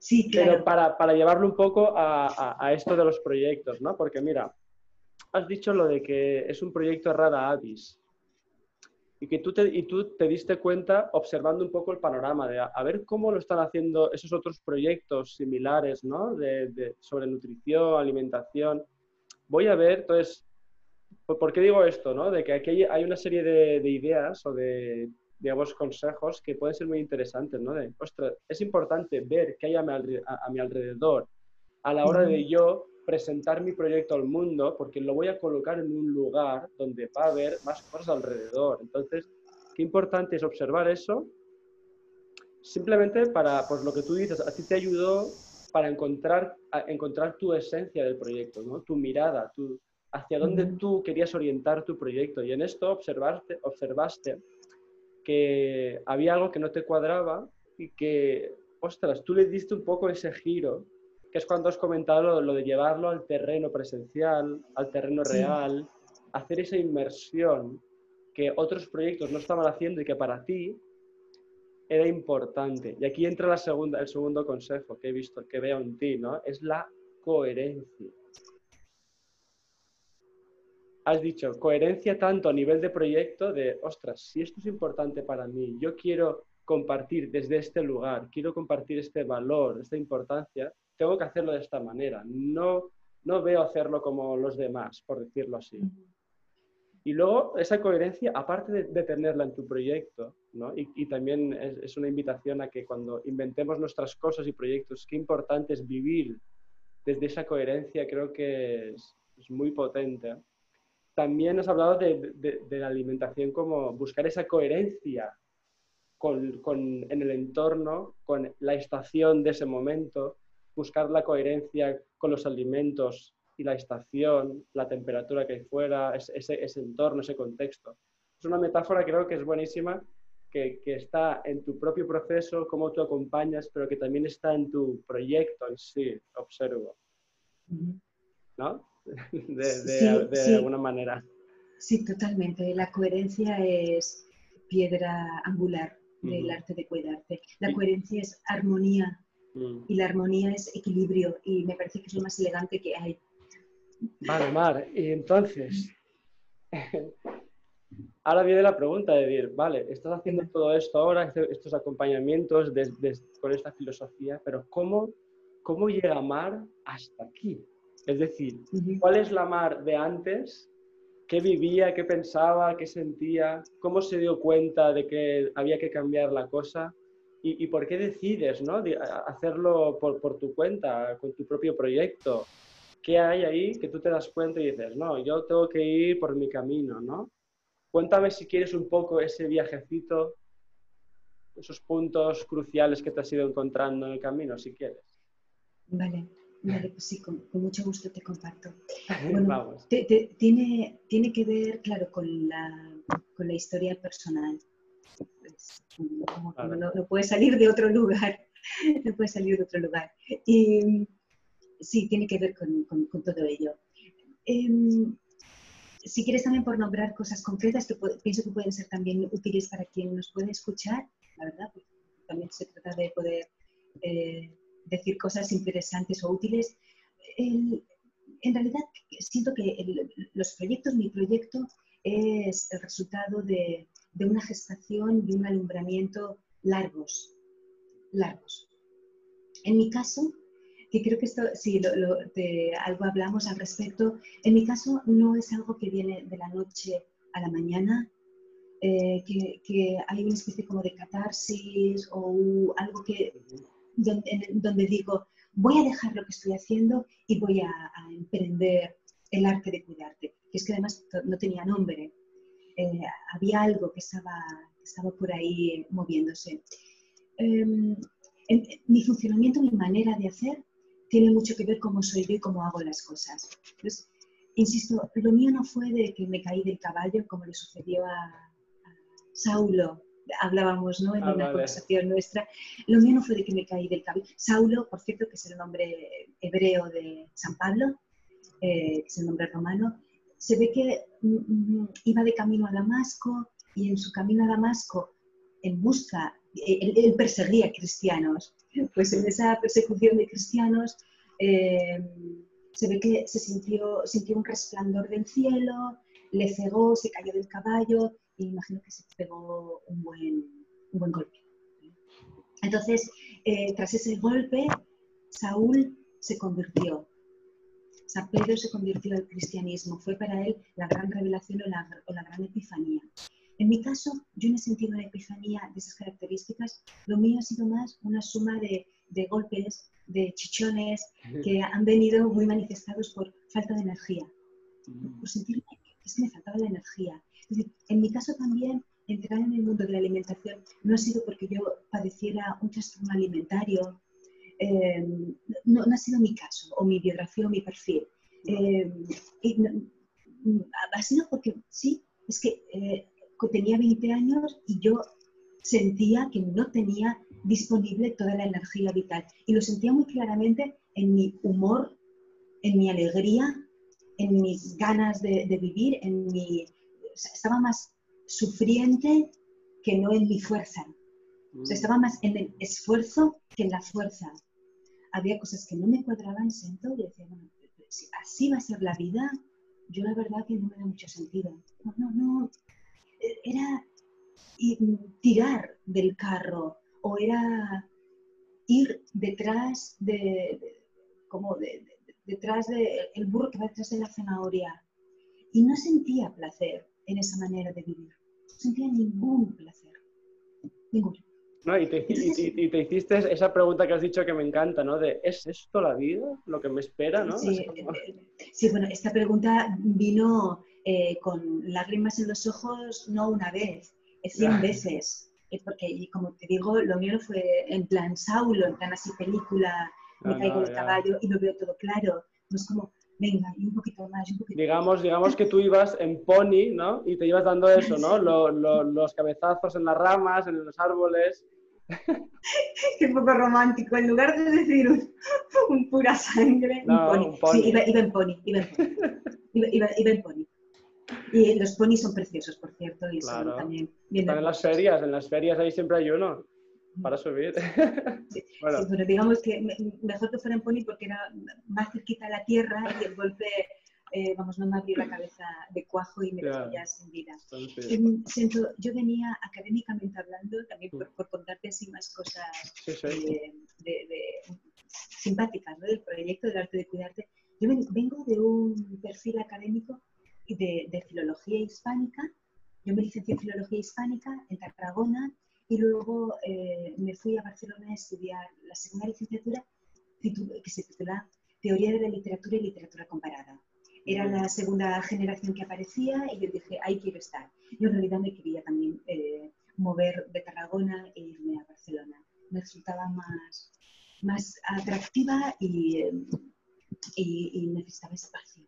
Sí, pero claro. para, para llevarlo un poco a, a- a esto de los proyectos, ¿no? Porque mira, has dicho lo de que es un proyecto Rada Avis y que tú te, y tú te diste cuenta observando un poco el panorama de a, a ver cómo lo están haciendo esos otros proyectos similares, ¿no? De, de- sobre nutrición, alimentación. Voy a ver, entonces, ¿por, qué digo esto, no? De que aquí hay, hay una serie de, de ideas o de, digamos, consejos que pueden ser muy interesantes, ¿no? De, ostras, es importante ver qué hay a mi, alre- a- a mi alrededor a la hora de yo presentar mi proyecto al mundo, porque lo voy a colocar en un lugar donde va a haber más cosas alrededor. Entonces, qué importante es observar eso, simplemente para, pues lo que tú dices, a ti te ayudó para encontrar, a encontrar tu esencia del proyecto, ¿no? tu mirada, tu, hacia dónde tú querías orientar tu proyecto. Y en esto observaste, observaste que había algo que no te cuadraba y que, ostras, tú le diste un poco ese giro, que es cuando has comentado lo, lo de llevarlo al terreno presencial, al terreno Sí. real, hacer esa inmersión que otros proyectos no estaban haciendo y que para ti era importante. Y aquí entra la segunda, el segundo consejo que he visto, que veo en ti, ¿no? Es la coherencia. Has dicho coherencia tanto a nivel de proyecto de, ostras, si esto es importante para mí, yo quiero compartir desde este lugar, quiero compartir este valor, esta importancia, tengo que hacerlo de esta manera. No, no veo hacerlo como los demás, por decirlo así. Y luego esa coherencia, aparte de, de tenerla en tu proyecto, ¿no? y, y también es, es, una invitación a que cuando inventemos nuestras cosas y proyectos, qué importante es vivir desde esa coherencia, creo que es, es muy potente. También has hablado de, de, de, la alimentación como buscar esa coherencia con, con, en el entorno, con la estación de ese momento, buscar la coherencia con los alimentos y la estación, la temperatura que hay fuera, ese, ese entorno, ese contexto. Es una metáfora creo que es buenísima, que, que, está en tu propio proceso, cómo tú acompañas, pero que también está en tu proyecto en sí, observo. ¿No? De, de, sí, de sí. alguna manera. Sí, totalmente. La coherencia es piedra angular del uh -huh. arte de cuidarte. La coherencia es armonía uh -huh. y la armonía es equilibrio y me parece que es lo más elegante que hay. Vale, Mar, y entonces, ahora viene la pregunta de decir, vale, estás haciendo todo esto ahora, este, estos acompañamientos de, de, con esta filosofía, pero ¿cómo, ¿cómo llega Mar hasta aquí? Es decir, ¿cuál es la Mar de antes? ¿Qué vivía, qué pensaba, qué sentía? ¿Cómo se dio cuenta de que había que cambiar la cosa? ¿Y, por qué decides ¿no? hacerlo por, por tu cuenta, con tu propio proyecto? ¿Qué hay ahí que tú te das cuenta y dices, no, yo tengo que ir por mi camino, ¿no? Cuéntame si quieres un poco ese viajecito, esos puntos cruciales que te has ido encontrando en el camino, si quieres. Vale, vale, pues sí, con, mucho gusto te comparto. Bueno, tiene, tiene que ver, claro, con la, con la historia personal. Pues, no, puede salir de otro lugar, no puede salir de otro lugar. Y sí, tiene que ver con, con, todo ello. Em, si quieres también por nombrar cosas concretas que pienso que pueden ser también útiles para quien nos puede escuchar, la verdad, porque también se trata de poder eh, decir cosas interesantes o útiles. en realidad siento que los proyectos, mi proyecto es el resultado de, de una gestación y un alumbramiento largos, largos. En mi caso, que creo que esto, sí, de algo hablamos al respecto, en mi caso no es algo que viene de la noche a la mañana, eh, que, hay una especie como de catarsis o algo que, donde, digo, voy a dejar lo que estoy haciendo y voy a, emprender el arte de cuidarte, que es que además no tenía nombre, eh, había algo que estaba, estaba por ahí moviéndose. Em, mi funcionamiento, mi manera de hacer tiene mucho que ver cómo soy yo y cómo hago las cosas. Entonces, insisto, lo mío no fue de que me caí del caballo como le sucedió a, Saulo, hablábamos ¿no? en ah, una conversación nuestra, lo mío no fue de que me caí del caballo. Saulo, por cierto, que es el nombre hebreo de San Pablo, eh, que es el nombre romano, se ve que mm, mm, iba de camino a Damasco y en su camino a Damasco, en busca, él, él perseguía cristianos pues en esa persecución de cristianos eh, se ve que se sintió, sintió un resplandor del cielo, le cegó, se cayó del caballo y imagino que se pegó un buen, un buen golpe. Entonces, eh, tras ese golpe, Saúl se convirtió. San Pedro se convirtió al cristianismo. Fue para él la gran revelación o la, o la gran epifanía. En mi caso, yo no he sentido una epifanía de esas características. Lo mío ha sido más una suma de, golpes, de chichones que han venido muy manifestados por falta de energía. Por sentirme que es que me faltaba la energía. en mi caso también, entrar en el mundo de la alimentación no ha sido porque yo padeciera un trastorno alimentario. Eh, no, ha sido mi caso, o mi biografía, o mi perfil. Eh, ha sido porque sí, es que eh, tenía 20 años y yo sentía que no tenía disponible toda la energía vital. Y lo sentía muy claramente en mi humor, en mi alegría, en mis ganas de, vivir, en mi... estaba más sufriente que no en mi fuerza. estaba más en el esfuerzo que en la fuerza. Había cosas que no me cuadraban, sento y decía, bueno, si así va a ser la vida, yo la verdad que no me da mucho sentido. No, no, no, era tirar del carro o era ir detrás de, como detrás del burro que va detrás de la zanahoria. Y no sentía placer en esa manera de vivir. No sentía ningún placer. Ninguno. No, y, te, y, te, hiciste esa pregunta que has dicho que me encanta, ¿no? De, ¿es esto la vida? ¿Lo que me espera, no? Sí, sí bueno, esta pregunta vino eh, con lágrimas en los ojos no una vez, cien veces. porque, como te digo, lo mío fue en plan Saulo, en plan así película, me caigo del caballo y lo veo todo claro. No es como, venga, y un poquito más, un poquito digamos, más. Digamos que tú ibas en pony, ¿no? Y te ibas dando eso, ¿no? los cabezazos en las ramas, en los árboles. Qué poco romántico. En lugar de decir un, pura sangre, un pony. Sí, iba, en pony, iba en pony. iba en pony. Y los ponis son preciosos, por cierto, y son también Están en las ferias, en las ferias ahí siempre hay uno para subir. Sí, bueno. digamos que mejor que fuera en pony porque era más cerquita a la tierra y el golpe, eh, vamos, no me abrió la cabeza de cuajo y me ya sin vida. Em, siento, yo venía académicamente hablando, también por, por contarte así más cosas eh, de, simpáticas ¿no? del proyecto del arte de cuidarte, Yo vengo de un perfil académico de, de filología hispánica. Yo me licencié en filología hispánica en Tarragona y luego eh, me fui a Barcelona a estudiar la segunda licenciatura que se titula Teoría de la Literatura y Literatura Comparada. Era la segunda generación que aparecía y yo dije, ahí quiero estar. Yo en realidad me quería también eh, mover de Tarragona e irme a Barcelona. Me resultaba más, más atractiva y, y, necesitaba espacio.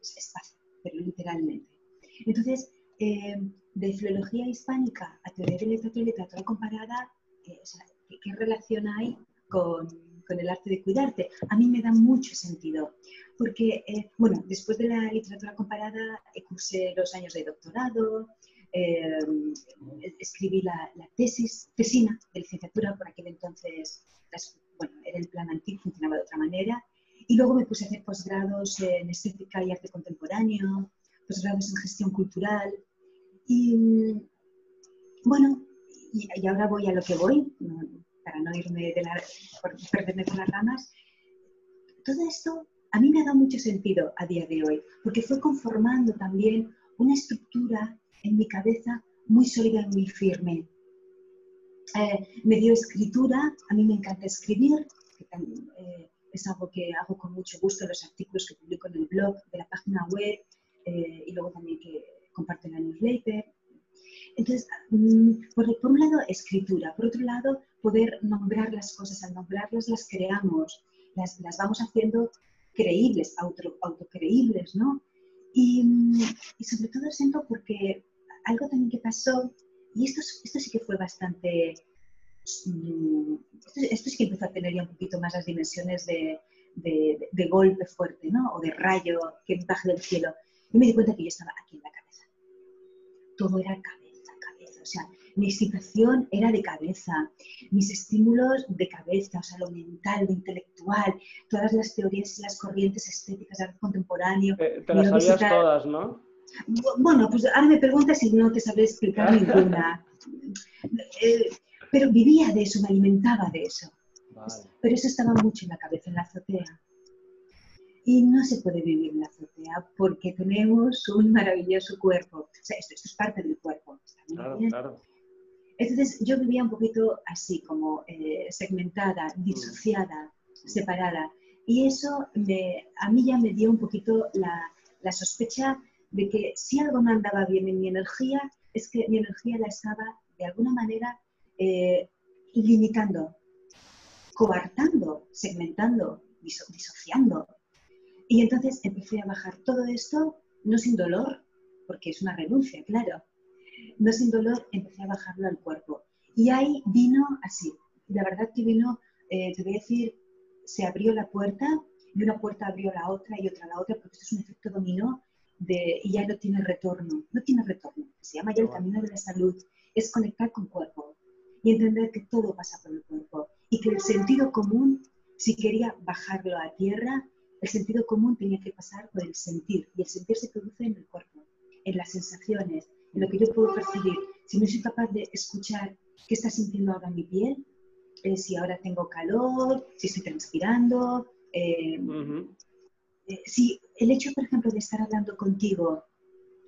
Espacio, pero literalmente. Entonces, eh, de filología hispánica a teoría de literatura y literatura comparada, eh, ¿qué, relación hay con, con, el arte de cuidarte? A mí me da mucho sentido, porque, eh, bueno, después de la literatura comparada, cursé los años de doctorado, eh, escribí la, la, tesis, tesina de licenciatura, por aquel entonces, bueno, era el plan antiguo, funcionaba de otra manera, y luego me puse a hacer posgrados en estética y arte contemporáneo, posgrados en gestión cultural, y bueno, y, ahora voy a lo que voy, para no irme de la, perderme por las ramas. Todo esto a mí me ha dado mucho sentido a día de hoy, porque fue conformando también una estructura en mi cabeza muy sólida y muy firme. Eh, me dio escritura, a mí me encanta escribir, eh, es algo que hago con mucho gusto, los artículos que publico en el blog de la página web eh, y luego también que comparto la newsletter. Entonces, mm, por, un lado, escritura, por otro lado, poder nombrar las cosas, al nombrarlas las creamos, las, las vamos haciendo creíbles, auto, autocreíbles, ¿no? Y, mm, y, sobre todo siento porque algo también que pasó, y esto, esto sí que fue bastante, mm, esto, esto, sí que empezó a tener ya un poquito más las dimensiones de, de, de golpe fuerte, ¿no? O de rayo que baja del cielo. Y me di cuenta que yo estaba aquí en la cabeza todo era cabeza, cabeza. O sea, mi situación era de cabeza, mis estímulos de cabeza, o sea, lo mental, lo intelectual, todas las teorías y las corrientes estéticas de arte contemporáneo. Eh, te las sabías todas, ¿no? Bueno, pues ahora me preguntas si no te sabré explicar ninguna. Eh, pero vivía de eso, me alimentaba de eso. Pero eso estaba mucho en la cabeza, en la azotea. Y no se puede vivir en la azotea porque tenemos un maravilloso cuerpo. O sea, esto, es parte del cuerpo. claro, claro. Entonces yo vivía un poquito así, como eh, segmentada, mm. disociada, separada. Y eso me, a mí ya me dio un poquito la, la, sospecha de que si algo no andaba bien en mi energía, es que mi energía la estaba de alguna manera eh, limitando, coartando, segmentando, disociando. Y entonces empecé a bajar todo esto, no sin dolor, porque es una renuncia, claro. No sin dolor, empecé a bajarlo al cuerpo. Y ahí vino así. La verdad que vino, eh, te voy a decir, se abrió la puerta y una puerta abrió la otra y otra la otra, porque esto es un efecto dominó de, y ya no tiene retorno. No tiene retorno. Se llama ya el camino de la salud. Es conectar con cuerpo y entender que todo pasa por el cuerpo y que el sentido común, si quería bajarlo a tierra, el sentido común tenía que pasar por el sentir y el sentir se produce en el cuerpo, en las sensaciones, en lo que yo puedo percibir. Si no soy capaz de escuchar qué está sintiendo ahora mi piel, eh, si ahora tengo calor, si estoy transpirando, eh, eh, si el hecho, por ejemplo, de estar hablando contigo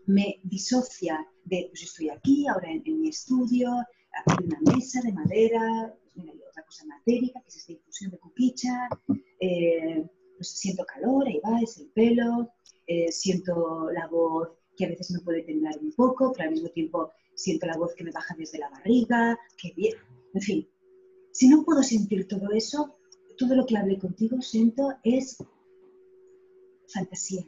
me disocia de, pues estoy aquí, ahora en, mi estudio, hay una mesa de madera, pues hay otra cosa matérica, que es esta infusión de cupicha, pues siento calor, ahí va, es el pelo, eh, siento la voz que a veces me puede temblar un poco, pero al mismo tiempo siento la voz que me baja desde la barriga, que bien, en fin. Si no puedo sentir todo eso, todo lo que hablé contigo siento es fantasía.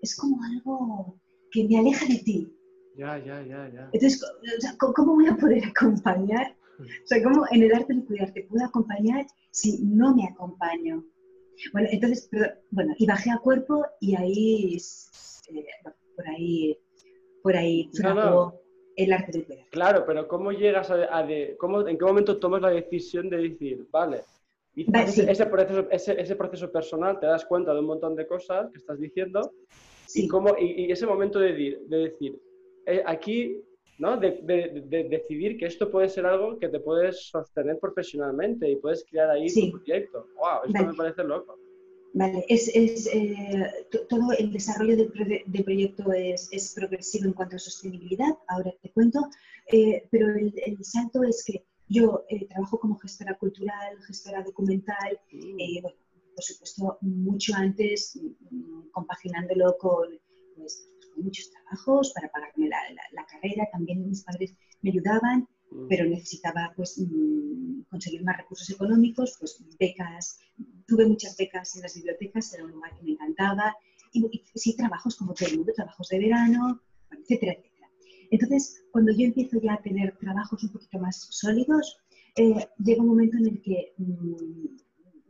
Es como algo que me aleja de ti. Ya, ya, ya, ya. Entonces, ¿cómo voy a poder acompañar? O sea, ¿cómo en el arte de cuidarte puedo acompañar si no me acompaño? Bueno, entonces, bueno, y bajé a cuerpo y ahí, eh, por ahí, por ahí el arte del cuidar. Claro, pero ¿cómo llegas a, cómo, en qué momento tomas la decisión de decir, vale, ese, proceso, ese, proceso personal, te das cuenta de un montón de cosas que estás diciendo y, cómo, y, ese momento de, de decir, eh, aquí ¿no? De, de, decidir que esto puede ser algo que te puedes sostener profesionalmente y puedes crear ahí tu proyecto. ¡Wow! Esto me parece loco. Vale, es, es eh, todo el desarrollo del, proyecto es, es, progresivo en cuanto a sostenibilidad, ahora te cuento, eh, pero el, el, salto es que yo eh, trabajo como gestora cultural, gestora documental, mm. bueno, por supuesto, mucho antes, mm, compaginándolo con, pues, con, muchos trabajos para pagarme la, la, carrera, también mis padres me ayudaban, mm. pero necesitaba pues, conseguir más recursos económicos, pues becas, tuve muchas becas en las bibliotecas, era un lugar que me encantaba, y, sí, trabajos como todo el mundo, trabajos de verano, etcétera, etcétera. Entonces, cuando yo empiezo ya a tener trabajos un poquito más sólidos, eh, llega un momento en el que mm,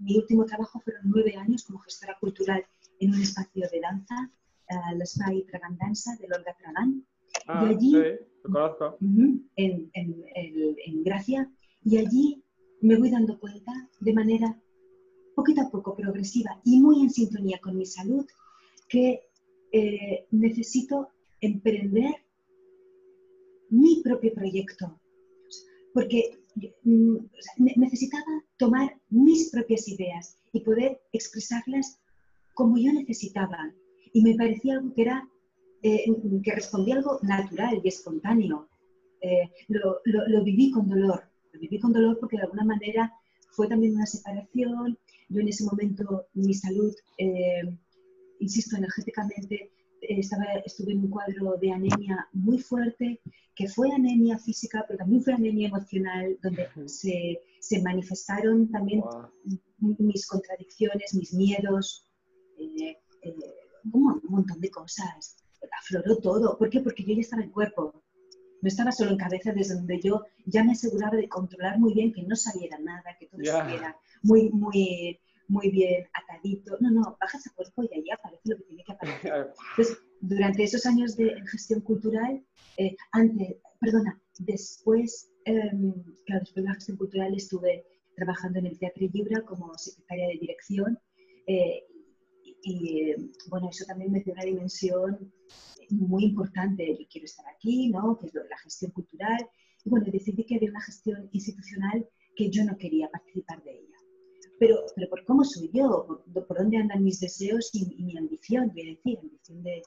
mi último trabajo fueron nueve años como gestora cultural en un espacio de danza, uh, l'Espai Tragan Danza de Olga Tragan. Ah, y allí, sí, lo conozco. en, en, en Gracia, y allí me voy dando cuenta de manera poquito a poco, progresiva y muy en sintonía con mi salud, que eh, necesito emprender mi propio proyecto. Porque mm, necesitaba tomar mis propias ideas y poder expresarlas como yo necesitaba. Y me parecía algo que era, eh, que respondía algo natural y espontáneo. Eh, lo, lo viví con dolor. Lo viví con dolor porque de alguna manera fue también una separación, yo en ese momento mi salud, eh, insisto, energéticamente, estaba, estuve en un cuadro de anemia muy fuerte, que fue anemia física, pero también fue anemia emocional, donde se, se manifestaron también mis contradicciones, mis miedos, eh, eh, un, montón de cosas. Afloró todo. ¿Por qué? Porque yo ya estaba en cuerpo. No estaba solo en cabeza, desde donde yo ya me aseguraba de controlar muy bien que no saliera nada, que todo estuviera muy, muy, muy bien atadito. No, no, bajas a cuerpo y ahí aparece lo que tiene que aparecer. Entonces, durante esos años de gestión cultural, eh, antes, perdona, después, em, claro, después de la gestión cultural estuve trabajando en el Teatro Libra como secretaria de dirección eh, y, bueno, eso también me dio una dimensión muy importante. Yo quiero estar aquí, ¿no? Que es la gestión cultural. Y bueno, decidí que había una gestión institucional que yo no quería participar de ella pero, pero por cómo soy yo, por, dónde andan mis deseos y, mi ambición, voy a decir, ambición de...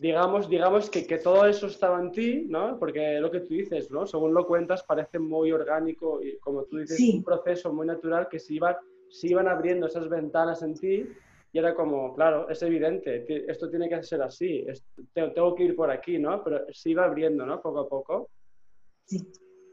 Digamos, digamos que, que, todo eso estaba en ti, ¿no? Porque lo que tú dices, ¿no? Según lo cuentas, parece muy orgánico y, como tú dices, un proceso muy natural que se iban, se iban abriendo esas ventanas en ti y era como, claro, es evidente, esto tiene que ser así, tengo que ir por aquí, ¿no? Pero se iba abriendo, ¿no? Poco a poco. Sí.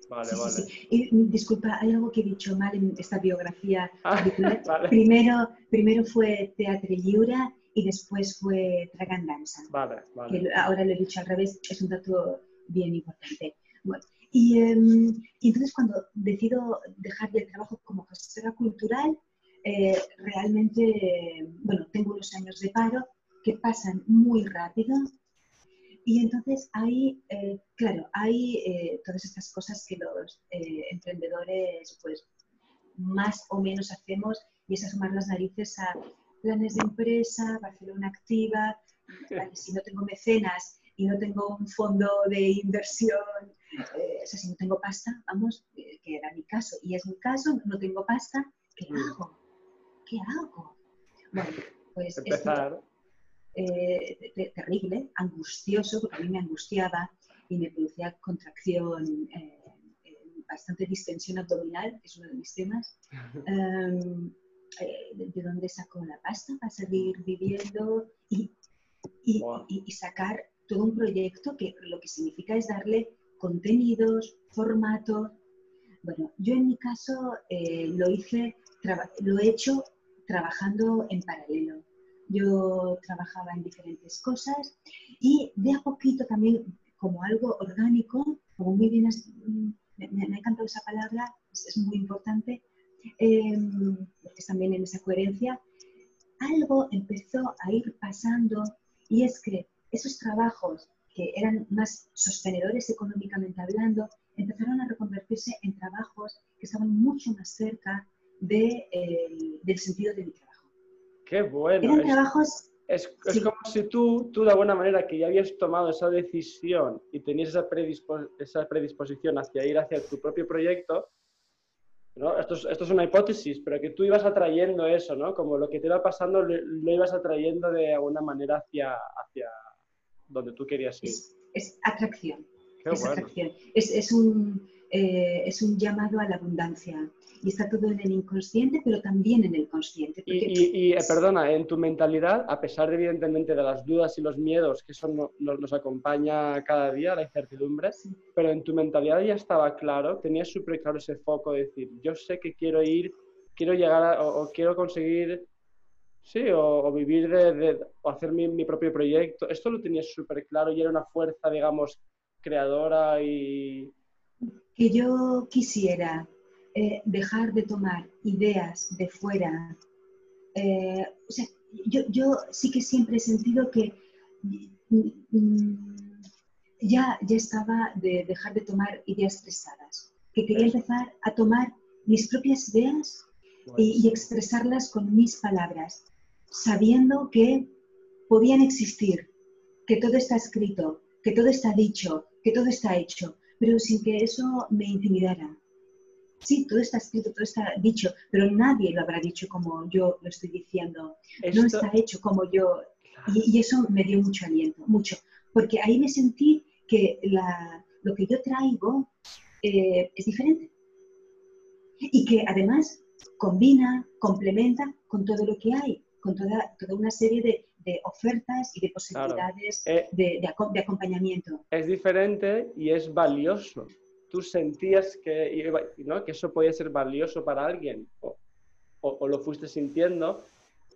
Vale, vale. Y, disculpa, hay algo que he dicho mal en esta biografía. Ah, primero, primero fue Teatro Lliura y después fue Tragandanza. Vale, vale. ahora lo he dicho al revés, es un dato bien importante. Bueno, y, em, y, entonces cuando decido dejar el trabajo como gestora cultural, eh, realmente, bueno, tengo unos años de paro que pasan muy rápido y entonces hay, eh, claro, hay eh, todas estas cosas que los eh, emprendedores pues más o menos hacemos y es asomar las narices a planes de empresa, Barcelona Activa, si no tengo mecenas y no tengo un fondo de inversión, o sea, si no tengo pasta, vamos, que era mi caso, y es mi caso, no tengo pasta, ¿qué mm. hago? ¿Qué hago? Bueno, pues... Empezar. Eh, terrible, angustioso, porque a mí me angustiaba y me producía contracción, eh, eh, bastante distensión abdominal, que es uno de mis temas. Em, de, dónde saco la pasta para seguir viviendo y, y, sacar todo un proyecto que lo que significa es darle contenidos, formato. Bueno, yo en mi caso lo hice, lo he hecho trabajando en paralelo. Yo trabajaba en diferentes cosas y de a poquito también como algo orgánico, como muy bien, me, ha encantado esa palabra, es, muy importante, porque es también en esa coherencia, algo empezó a ir pasando y es que esos trabajos que eran más sostenedores económicamente hablando, empezaron a reconvertirse en trabajos que estaban mucho más cerca de, eh, del sentido de mi trabajo. Qué bueno. es, trabajos... Es, como si tú, tú, de alguna manera, que ya habías tomado esa decisión y tenías esa, esa predisposición hacia ir hacia tu propio proyecto, ¿no? Esto, es, esto es una hipótesis, pero que tú ibas atrayendo eso, ¿no? Como lo que te iba pasando lo, ibas atrayendo de alguna manera hacia, hacia donde tú querías ir. Es, atracción. es atracción. Es, es, un, eh, es un llamado a la abundancia y está todo en el inconsciente, pero también en el consciente. Y, eh, perdona, en tu mentalidad, a pesar de, evidentemente de las dudas y los miedos que eso nos acompaña cada día, la incertidumbre, pero en tu mentalidad ya estaba claro, tenías súper claro ese foco de decir, yo sé que quiero ir, quiero llegar o, quiero conseguir, sí, o, vivir de, o hacer mi, mi propio proyecto. Esto lo tenías súper claro y era una fuerza, digamos, creadora y... Que yo quisiera eh, dejar de tomar ideas de fuera. Eh, o sea, yo, yo, sí que siempre he sentido que mm, ya, ya estaba de dejar de tomar ideas expresadas, que quería empezar a tomar mis propias ideas y, y expresarlas con mis palabras, sabiendo que podían existir, que todo está escrito, que todo está dicho, que todo está hecho, pero sin que eso me intimidara sí, todo está escrito, todo está dicho, pero nadie lo habrá dicho como yo lo estoy diciendo. No está hecho como yo. Y, eso me dio mucho aliento, mucho. Porque ahí me sentí que lo que yo traigo eh, es diferente. Y que además combina, complementa con todo lo que hay, con toda, toda una serie de, ofertas y de posibilidades eh, de, de acompañamiento. Es diferente y es valioso tú sentías que, ¿no? que eso podía ser valioso para alguien o, o, lo fuiste sintiendo.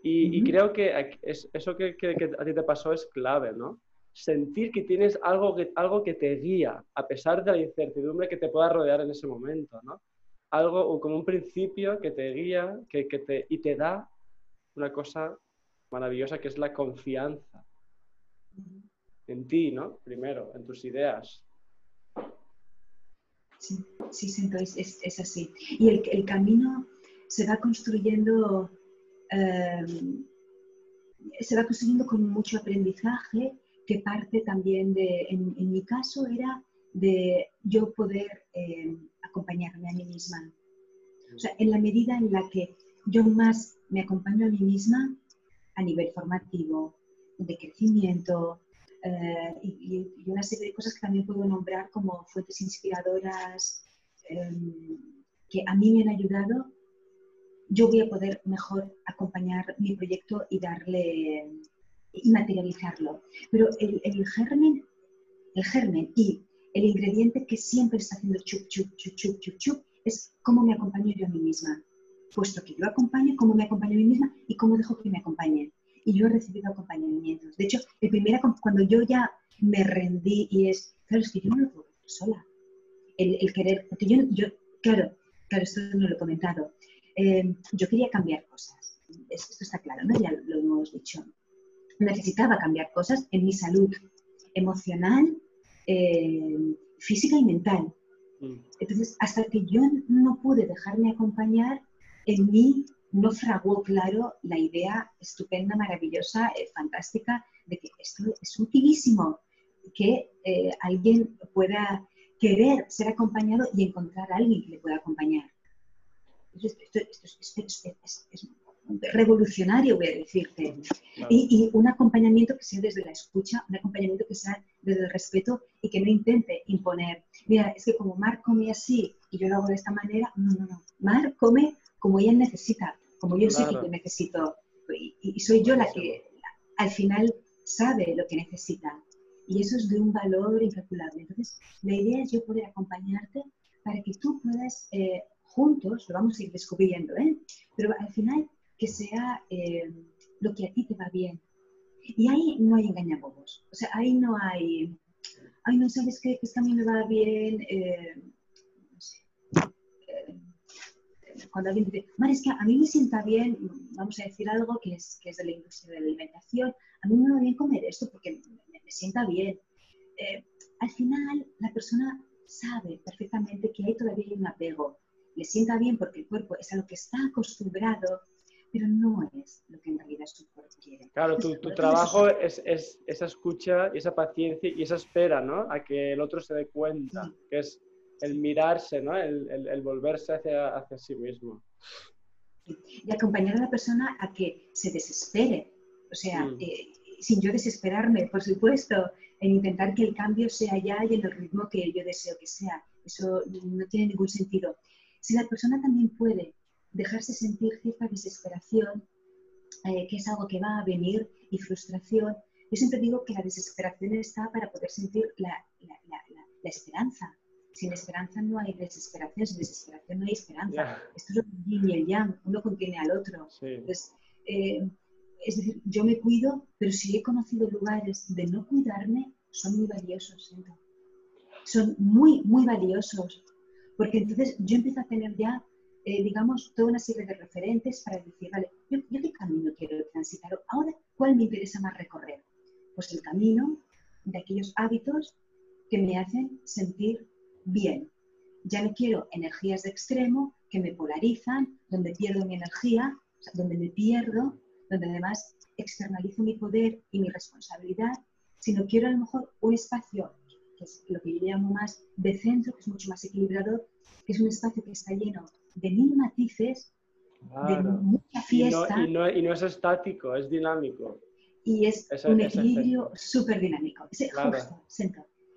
Y, creo que es, eso que, que, a ti te pasó es clave, ¿no? Sentir que tienes algo que, algo que te guía, a pesar de la incertidumbre que te pueda rodear en ese momento, ¿no? Algo como un principio que te guía que, que te, y te da una cosa maravillosa que es la confianza en ti, ¿no? Primero, en tus ideas, Sí, sí, es, es, así. Y el, el, camino se va construyendo, em, se va construyendo con mucho aprendizaje que parte también de, en, mi caso era de yo poder em, acompañarme a mí misma. O sea, en la medida en la que yo más me acompaño a mí misma a nivel formativo, de crecimiento, eh, y, una serie de cosas que también puedo nombrar como fuentes inspiradoras em, que a mí me han ayudado, yo voy a poder mejor acompañar mi proyecto y darle y materializarlo. Pero el, germen, el germen y el ingrediente que siempre está haciendo chup, chup, chup, chup, chup, chup, es cómo me acompaño yo a mí misma. Puesto que yo acompaño, cómo me acompaño a mí misma y cómo dejo que me acompañen y yo he recibido acompañamientos. De hecho, el primero, cuando yo ya me rendí y es, claro, es que yo no lo puedo hacer sola. El, el querer, porque yo, yo, claro, claro, esto no lo he comentado. Eh, yo quería cambiar cosas. Esto está claro, ¿no? Ya lo, hemos dicho. Necesitaba cambiar cosas en mi salud emocional, eh, física y mental. Mm. Entonces, hasta que yo no pude dejarme acompañar, en mí no fraguó claro la idea estupenda, maravillosa, eh, fantástica de que esto es utilísimo, que eh, alguien pueda querer ser acompañado y encontrar a alguien que le pueda acompañar. Esto, es, revolucionario, voy a decirte. Y, un acompañamiento que sea desde la escucha, un acompañamiento que sea desde el respeto y que no intente imponer, mira, es que como Mar come así y yo lo hago de esta manera, no, no, no. Mar come como ella necesita, como yo sé que yo necesito. Y, soy yo la que al final sabe lo que necesita. Y eso es de un valor incalculable. Entonces, la idea es yo poder acompañarte para que tú puedas, eh, juntos, lo vamos a ir descubriendo, ¿eh? pero al final que sea eh, lo que a ti te va bien. Y ahí no hay engañabobos. O sea, ahí no hay, ay, no sabes qué, que a mí me va bien, cuando alguien dice, Mar, es que a mí me sienta bien, vamos a decir algo que es, que es de la industria de la alimentación, a mí me va bien comer esto porque me, sienta bien. Eh, al final, la persona sabe perfectamente que hay todavía un apego. Le sienta bien porque el cuerpo es a lo que está acostumbrado, pero no es lo que en realidad su cuerpo quiere. Claro, tu, tu trabajo es, es, esa escucha y esa paciencia y esa espera, ¿no? A que el otro se dé cuenta, que es el mirarse, ¿no? El, volverse hacia, hacia sí mismo. Y acompañar a la persona a que se desespere. O sea, mm. eh, sin yo desesperarme, por supuesto, en intentar que el cambio sea ya y en el ritmo que yo deseo que sea. Eso no tiene ningún sentido. Si la persona también puede dejarse sentir cierta desesperación, eh, que es algo que va a venir, y frustración, yo siempre digo que la desesperación está para poder sentir la, esperanza. Sin esperanza no hay desesperación, sin desesperación no hay esperanza. Esto es lo yin y el yang, uno contiene al otro. Eh, es decir, yo me cuido, pero si he conocido lugares de no cuidarme, son muy valiosos. Son muy, muy valiosos. Porque entonces yo empiezo a tener ya, eh, digamos, toda una serie de referentes para decir, vale, yo, yo qué camino quiero transitar. Ahora, ¿cuál me interesa más recorrer? Pues el camino de aquellos hábitos que me hacen sentir bien. Ya no quiero energías de extremo que me polarizan, donde pierdo mi energía, donde me pierdo, donde además externalizo mi poder y mi responsabilidad, sino quiero a lo mejor un espacio, que es lo que yo llamo más de centro, que es mucho más equilibrado, que es un espacio que está lleno de mil matices, de mucha fiesta. Y no, y no, es estático, es dinámico. Y es un equilibrio súper dinámico. Es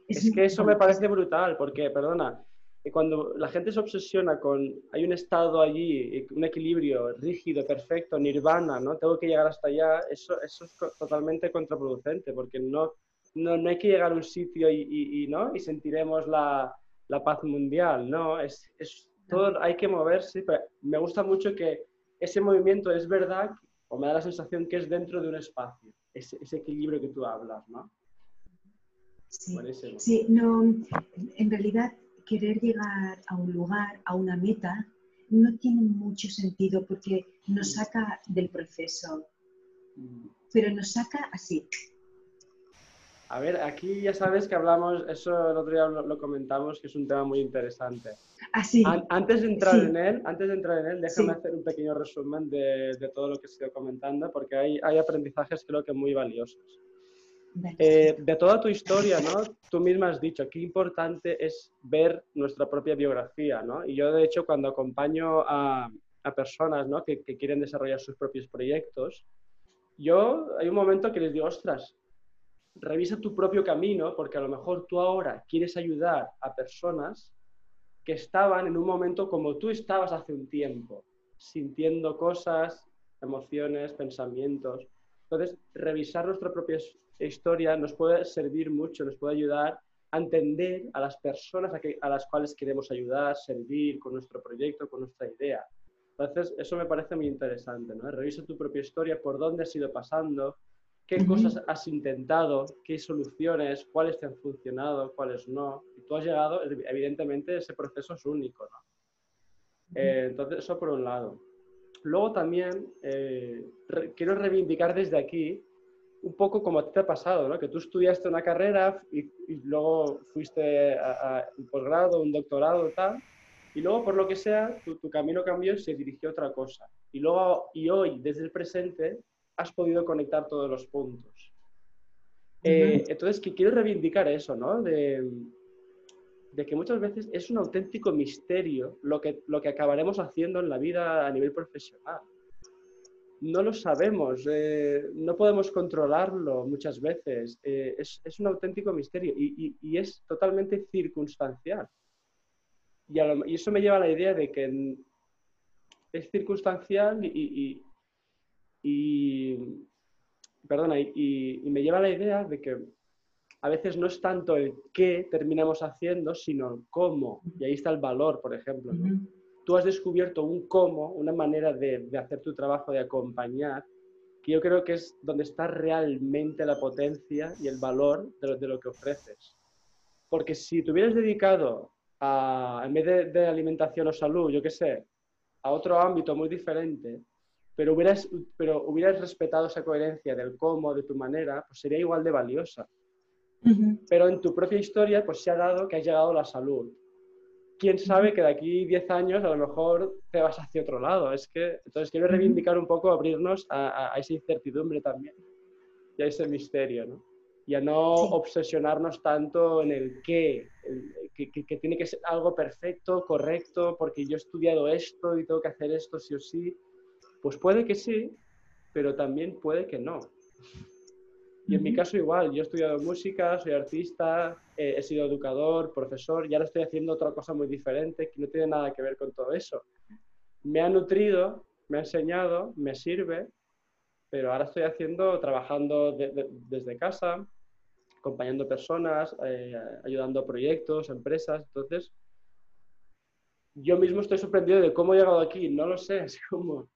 Es, que eso me parece brutal, porque, perdona, cuando la gente se obsesiona con, hay un estado allí, un equilibrio rígido, perfecto, nirvana, ¿no? Tengo que llegar hasta allá, eso, eso es totalmente contraproducente, porque no, no, no hay que llegar a un sitio y, y, ¿no? y sentiremos la, la, paz mundial, ¿no? Es, es, todo, hay que moverse, pero me gusta mucho que ese movimiento es verdad, o me da la sensación que es dentro de un espacio, ese, ese equilibrio que tú hablas, ¿no? Sí, sí, no, en realidad querer llegar a un lugar, a una meta, no tiene mucho sentido porque nos saca del proceso, pero nos saca así. A ver, aquí ya sabes que hablamos, eso el otro día lo, comentamos, que es un tema muy interesante. Así. antes de entrar en él, antes de entrar en él, déjame hacer un pequeño resumen de, de, todo lo que he ido comentando, porque hay, hay aprendizajes creo que muy valiosos. Eh, de toda tu historia, ¿no? Tú misma has dicho qué importante es ver nuestra propia biografía, ¿no? Y yo, de hecho, cuando acompaño a, a personas, ¿no? Que, que, quieren desarrollar sus propios proyectos, yo hay un momento que les digo, ostras, revisa tu propio camino, porque a lo mejor tú ahora quieres ayudar a personas que estaban en un momento como tú estabas hace un tiempo, sintiendo cosas, emociones, pensamientos. Entonces, revisar nuestra propia historia nos puede servir mucho, nos puede ayudar a entender a las personas a, las cuales queremos ayudar, servir con nuestro proyecto, con nuestra idea. Entonces, eso me parece muy interesante, ¿no? Revisa tu propia historia, por dónde has ido pasando, qué cosas has intentado, qué soluciones, cuáles te han funcionado, cuáles no. Y tú has llegado, evidentemente, ese proceso es único, ¿no? Eh, entonces, eso por un lado. Luego también eh, quiero reivindicar desde aquí un poco como a ti te ha pasado, ¿no? que tú estudiaste una carrera y, luego fuiste a, un posgrado, un doctorado y tal, y luego por lo que sea tu, camino cambió y se dirigió a otra cosa. Y luego, y hoy, desde el presente, has podido conectar todos los puntos. Eh, entonces, que quiero reivindicar eso, ¿no? De, de, que muchas veces es un auténtico misterio lo que, lo que acabaremos haciendo en la vida a nivel profesional no lo sabemos, eh, no podemos controlarlo muchas veces. Eh, es, un auténtico misterio y, es totalmente circunstancial. Y, eso me lleva a la idea de que es circunstancial y, perdona, y, me lleva a la idea de que a veces no es tanto el qué terminamos haciendo, sino el cómo. Y ahí está el valor, por ejemplo tú has descubierto un cómo, una manera de, hacer tu trabajo, de acompañar, que yo creo que es donde está realmente la potencia y el valor de lo, que ofreces. Porque si te hubieras dedicado a, en vez de, alimentación o salud, yo qué sé, a otro ámbito muy diferente, pero hubieras, pero hubieras respetado esa coherencia del cómo, de tu manera, pues sería igual de valiosa. Pero en tu propia historia, pues se ha dado que has llegado a la salud quién sabe que de aquí 10 años a lo mejor te vas hacia otro lado. Es que, entonces quiero reivindicar un poco, abrirnos a, esa incertidumbre también y a ese misterio, ¿no? y a no obsesionarnos tanto en el qué, que, tiene que ser algo perfecto, correcto, porque yo he estudiado esto y tengo que hacer esto sí o sí. Pues puede que sí, pero también puede que no. Y en mi caso igual, yo he estudiado música, soy artista, he sido educador, profesor, y ahora estoy haciendo otra cosa muy diferente que no tiene nada que ver con todo eso. Me ha nutrido, me ha enseñado, me sirve, pero ahora estoy haciendo, trabajando desde casa, acompañando personas, eh, ayudando a proyectos, empresas. Entonces, yo mismo estoy sorprendido de cómo he llegado aquí. No lo sé, es como...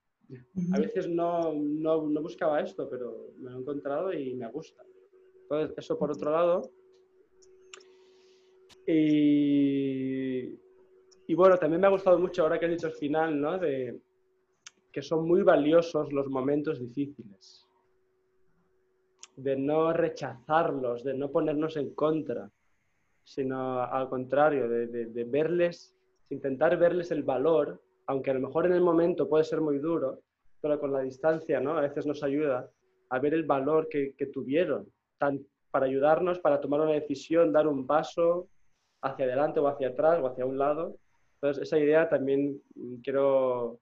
A veces no, no, no buscaba esto, pero me lo he encontrado y me gusta. Entonces, eso por otro lado. Y, y, bueno, también me ha gustado mucho ahora que has dicho al final, ¿no? De, que son muy valiosos los momentos difíciles, de no rechazarlos, de no ponernos en contra, sino al contrario, de, verles, intentar verles el valor, aunque a lo mejor en el momento puede ser muy duro, pero con la distancia ¿no? a veces nos ayuda a ver el valor que, tuvieron, para ayudarnos, para tomar una decisión, dar un paso hacia adelante o hacia atrás o hacia un lado. Entonces, esa idea también quiero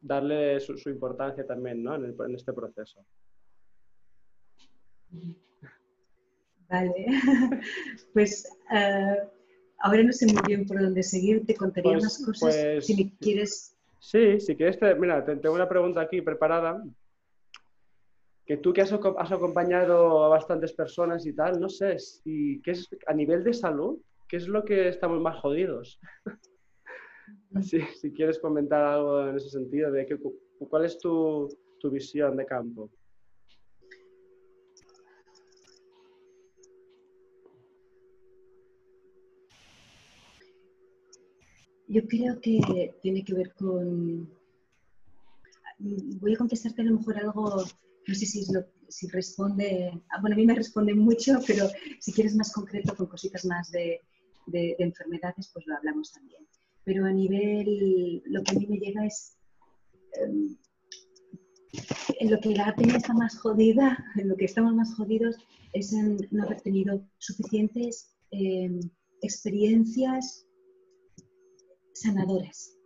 darle su, importancia también ¿no? en, este proceso. Vale, pues uh, ahora no sé muy bien por dónde seguir, te contaría pues, unas cosas pues, si me quieres. Sí, si quieres, mira, tengo una pregunta aquí preparada. Que tú que has, has, acompañado a bastantes personas y tal, no sé, si, ¿qué es, a nivel de salud, ¿qué es lo que estamos más jodidos? si quieres comentar algo en ese sentido, de que, ¿cuál es tu, visión de campo? Yo creo que tiene que ver con... Voy a contestarte a lo mejor algo, no sé si, si responde... Ah, bueno, a mí me responde mucho, pero si quieres más concreto, con cositas más de enfermedades, pues lo hablamos también. Pero a nivel, lo que a mí me llega es, em, en lo que la peña está más jodida, en lo que estamos más jodidos, es en no haber tenido suficientes em, experiencias sanadoras.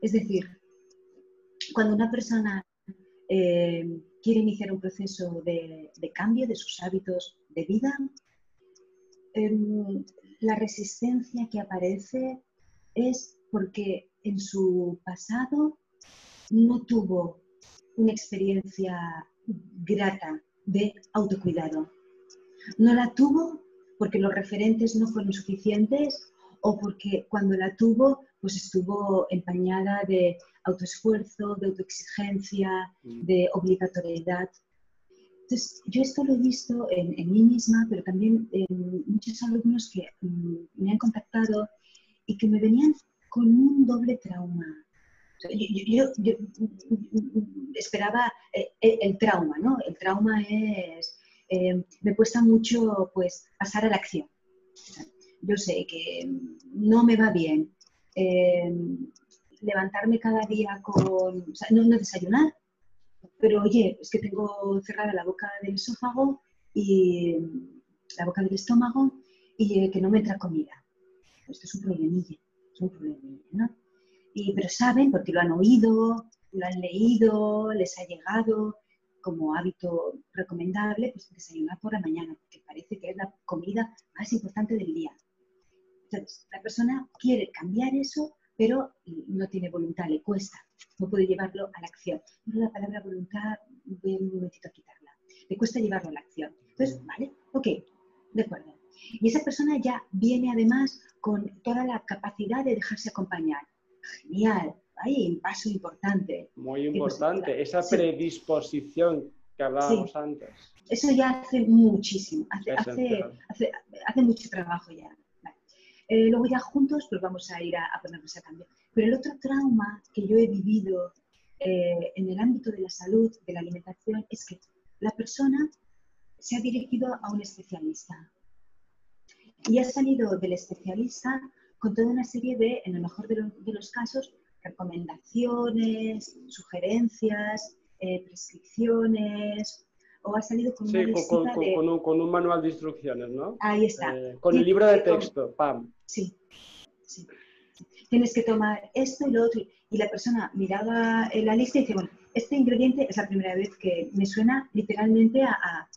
Es decir, cuando una persona em, quiere iniciar un proceso de, de, cambio de sus hábitos de vida, la resistencia que aparece es porque en su pasado no tuvo una experiencia grata de autocuidado. No la tuvo porque los referentes no fueron suficientes o porque cuando la tuvo pues estuvo empañada de autoesfuerzo, de autoexigencia, mm. de obligatoriedad. Entonces, yo esto lo he visto en, mí misma, pero también en muchos alumnos que mm, me han contactado y que me venían con un doble trauma. yo, esperaba eh, eh, el, trauma, ¿no? El trauma es, eh, me cuesta mucho pues pasar a la acción. Yo sé que no me va bien levantarme cada día con, no desayunar, pero oye, es que tengo cerrada la boca del esófago y la boca del estómago y eh, que no me entra comida. Esto es un problemilla, es un problemilla, ¿no? Y, pero saben, porque lo han oído, lo han leído, les ha llegado como hábito recomendable, pues desayunar por la mañana, porque parece que es la comida más importante del día. Entonces, la persona quiere cambiar eso, pero no tiene voluntad, le cuesta no puede llevarlo a la acción. la palabra voluntad, voy un momentito a quitarla. Le cuesta llevarlo a la acción. Entonces, vale, ok, de acuerdo. Y esa persona ya viene además con toda la capacidad de dejarse acompañar. Genial, ahí un paso importante. Muy importante, esa predisposición que hablábamos antes. Eso ya hace muchísimo, hace, hace, mucho trabajo ya. Eh, luego ya juntos pues vamos a ir a, a ponernos a cambio. Pero el otro trauma que yo he vivido eh, en el ámbito de la salud, de la alimentación, es que la persona se ha dirigido a un especialista y ha salido del especialista con toda una serie de, en el mejor de, los casos, recomendaciones, sugerencias, eh, prescripciones, o ha salido con sí, una con, con- de... con un, con un manual de instrucciones, ¿no? Ahí está. Eh, con el libro de texto, pam. Sí, sí. Tienes que tomar esto y lo otro. Y la persona miraba en la lista y dice, bueno, este ingrediente es la primera vez que me suena literalmente a, a-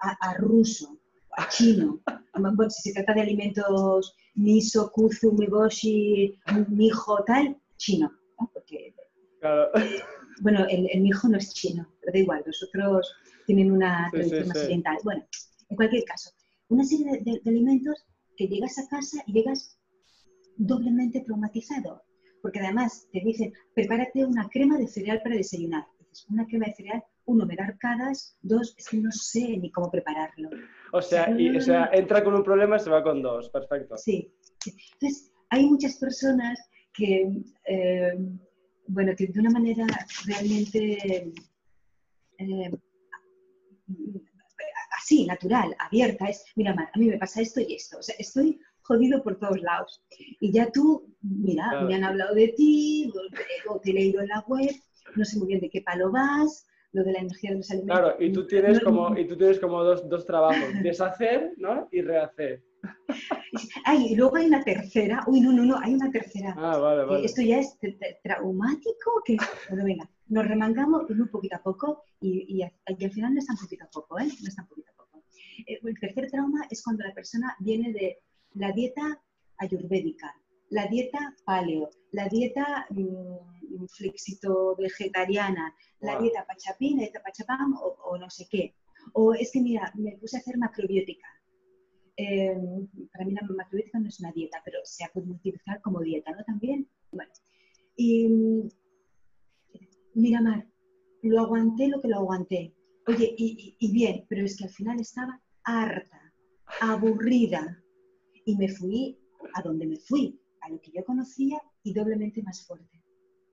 a- a- ruso, a chino. Bueno, si se trata de alimentos miso, kuzu, miboshi, mijo, tal, chino. ¿no? Porque, Claro. bueno, el, el mijo no es chino, pero da igual, los otros tienen una Sí, tradición sí, más sí. oriental. Bueno, en cualquier caso, una serie de, de- de alimentos que llegas a casa y llegas doblemente traumatizado. Porque además te dicen, prepárate una crema de cereal para desayunar. Dices, una crema de cereal, uno, me da arcadas, dos, es que no sé ni cómo prepararlo. O sea, y, o sea, entra con un problema se va con dos. Perfecto. Sí. sí. Entonces, hay muchas personas que, eh, bueno, que de una manera realmente eh, así, natural, abierta, es, mira, Mar, a mí me pasa esto y esto. O sea, estoy jodido por todos lados. Y ya tú, mira, Claro. me han hablado de ti, o te, he leído en la web, no sé muy bien de qué palo vas, lo de la energía de los alimentos. Claro, y tú tienes No- como, y tú tienes como dos, dos trabajos, deshacer ¿no? y rehacer. Ay, y luego hay una tercera, uy, no, no, no, hay una tercera. Ah, vale, Eh, vale. Esto ya es tra- tra- traumático. Que... Bueno, venga, nos remangamos un poquito a poco y, y, a- y al final no es tan poquito a poco, ¿eh? No es tan poquito a poco. Eh, el tercer trauma es cuando la persona viene de la dieta ayurvédica, la dieta paleo, la dieta mm, flexito-vegetariana, la Guau. dieta pachapín, la dieta pachapam o, o no sé qué. O es que, mira, me puse a hacer macrobiótica. Eh, para mí la macrobiótica no es una dieta, pero se puede utilizar como dieta, ¿no? También, bueno. Y mira, Mar, lo aguanté lo que lo aguanté. Oye, y, y- y bien, pero es que al final estaba harta, aburrida. Y me fui a donde me fui, a lo que yo conocía y doblemente más fuerte.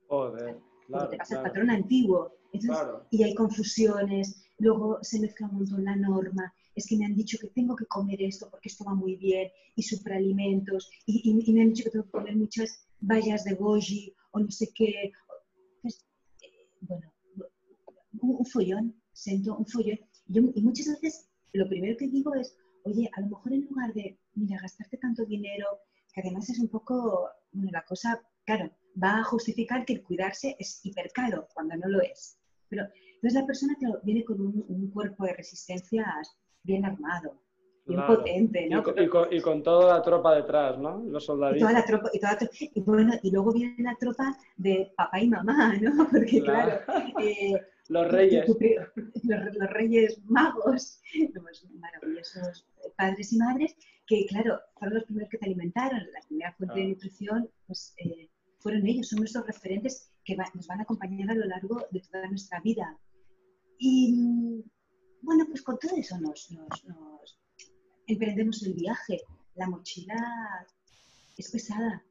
Joder, claro, te pasa el patrón antiguo. Entonces, claro. y hay confusiones, luego se mezcla un montón la norma, es que me han dicho que tengo que comer esto porque esto va muy bien, y superalimentos, y, y- y me han dicho que tengo que comer muchas bayas de goji o no sé qué. Bueno, un, follón, siento un follón. Y, yo- y muchas veces lo primero que digo es, oye, a lo mejor en lugar de, mira, gastarte tanto dinero, que además es un poco, bueno, la cosa, claro, va a justificar que el cuidarse es hipercaro cuando no lo es. Pero entonces la persona claro, viene con un, cuerpo de resistencias bien armado, bien Claro. potente, Y ¿no? con, y con- y con toda la tropa detrás, ¿no? Los Y soldaditos. toda la tropa, y, toda la tro- y bueno, y luego viene la tropa de papá y mamá, ¿no? Porque claro, eh, Los reyes. tu los, los reyes magos, los maravillosos padres y madres, que claro, fueron los primeros que te alimentaron, la primera fuente de nutrición, pues eh, fueron ellos, son nuestros referentes que va- nos van a acompañar a lo largo de toda nuestra vida. Y mm, bueno, pues con todo eso nos, nos- nos emprendemos el viaje. La mochila es pesada.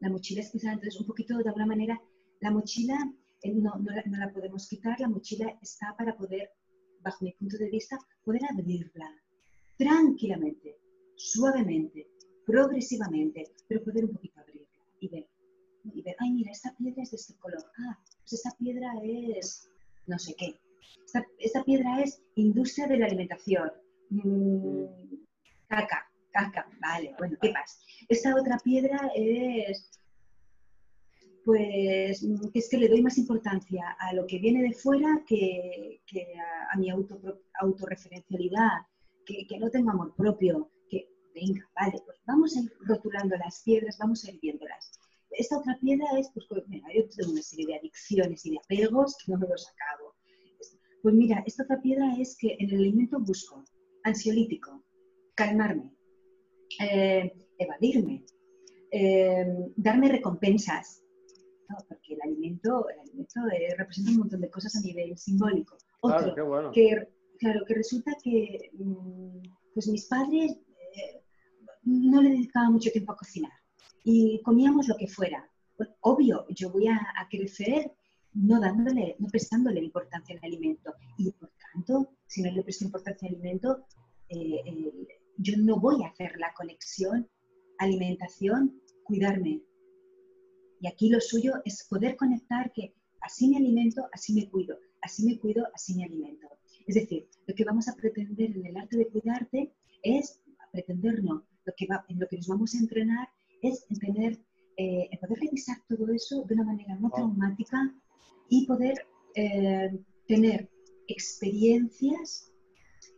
La mochila es pesada, entonces un poquito de alguna manera, la mochila eh, no, no la, podemos quitar, la mochila está para poder, bajo mi punto de vista, poder abrirla tranquilamente, suavemente, progresivamente, pero poder un poquito abrirla y ver, y ver, ay, mira, esta piedra es de este color, ah, pues esta piedra es no sé qué, esta, esta piedra es industria de la alimentación, mm, caca, caca, vale, bueno, ¿qué pasa? Esta otra piedra es pues es que le doy más importancia a lo que viene de fuera que, a, mi auto, autorreferencialidad, que, que no tengo amor propio, que venga, vale, pues vamos a ir rotulando las piedras, vamos a ir viéndolas. Esta otra piedra es, pues, mira, yo tengo una serie de adicciones y de apegos que no me los acabo. Pues mira, esta otra piedra es que en el alimento busco ansiolítico, calmarme, eh, evadirme, eh, darme recompensas, ¿no? porque el alimento, el alimento eh, representa un montón de cosas a nivel simbólico. Otro, Claro, qué bueno. que, claro, que resulta que mm, pues mis padres no le dedicaban mucho tiempo a cocinar y comíamos lo que fuera. Obvio, yo voy a, a crecer no dándole, no prestándole importancia al alimento y por tanto, si no le presto importancia al alimento, eh, yo no voy a hacer la conexión alimentación, cuidarme. Y aquí lo suyo es poder conectar que así me alimento, así me cuido, así me cuido, así me alimento. Es decir, lo que vamos a pretender en el arte de cuidarte es, pretender no, lo que, va, en lo que nos vamos a entrenar es en tener, eh, poder revisar todo eso de una manera no traumática y poder eh, tener experiencias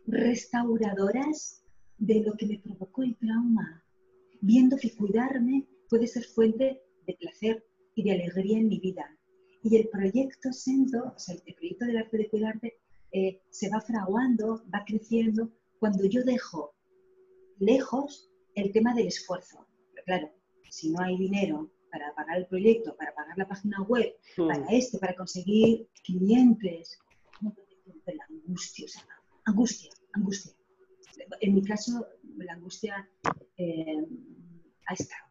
restauradoras de lo que me provocó el trauma, viendo que cuidarme puede ser fuente de placer y de alegría en mi vida. Y el proyecto Sendo, o sea, el proyecto del arte de cuidarte, eh, se va fraguando, va creciendo cuando yo dejo lejos el tema del esfuerzo. Pero claro, si no hay dinero para pagar el proyecto, para pagar la página web, hmm. para esto, para conseguir clientes, la angustia, o sea, angustia, angustia. En mi caso, la angustia eh, ha estado.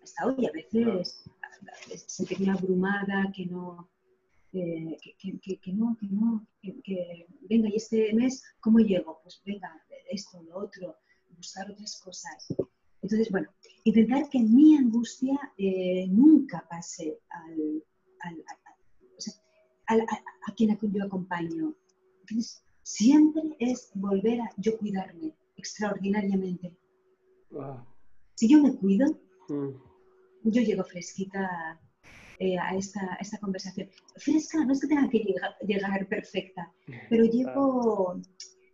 Ha estado y a veces sentirme abrumada, que no, eh, que, no, que no, que, venga, y este mes, ¿cómo llego? Pues venga, esto, lo otro, buscar otras cosas. Entonces, bueno, intentar que mi angustia eh, nunca pase al, a, quien yo acompaño. Entonces, siempre es volver a yo cuidarme extraordinariamente. Si yo me cuido, mm. yo llego fresquita eh, a, esta, esta, conversación. Fresca, no es que tenga que llegar, perfecta, pero llego,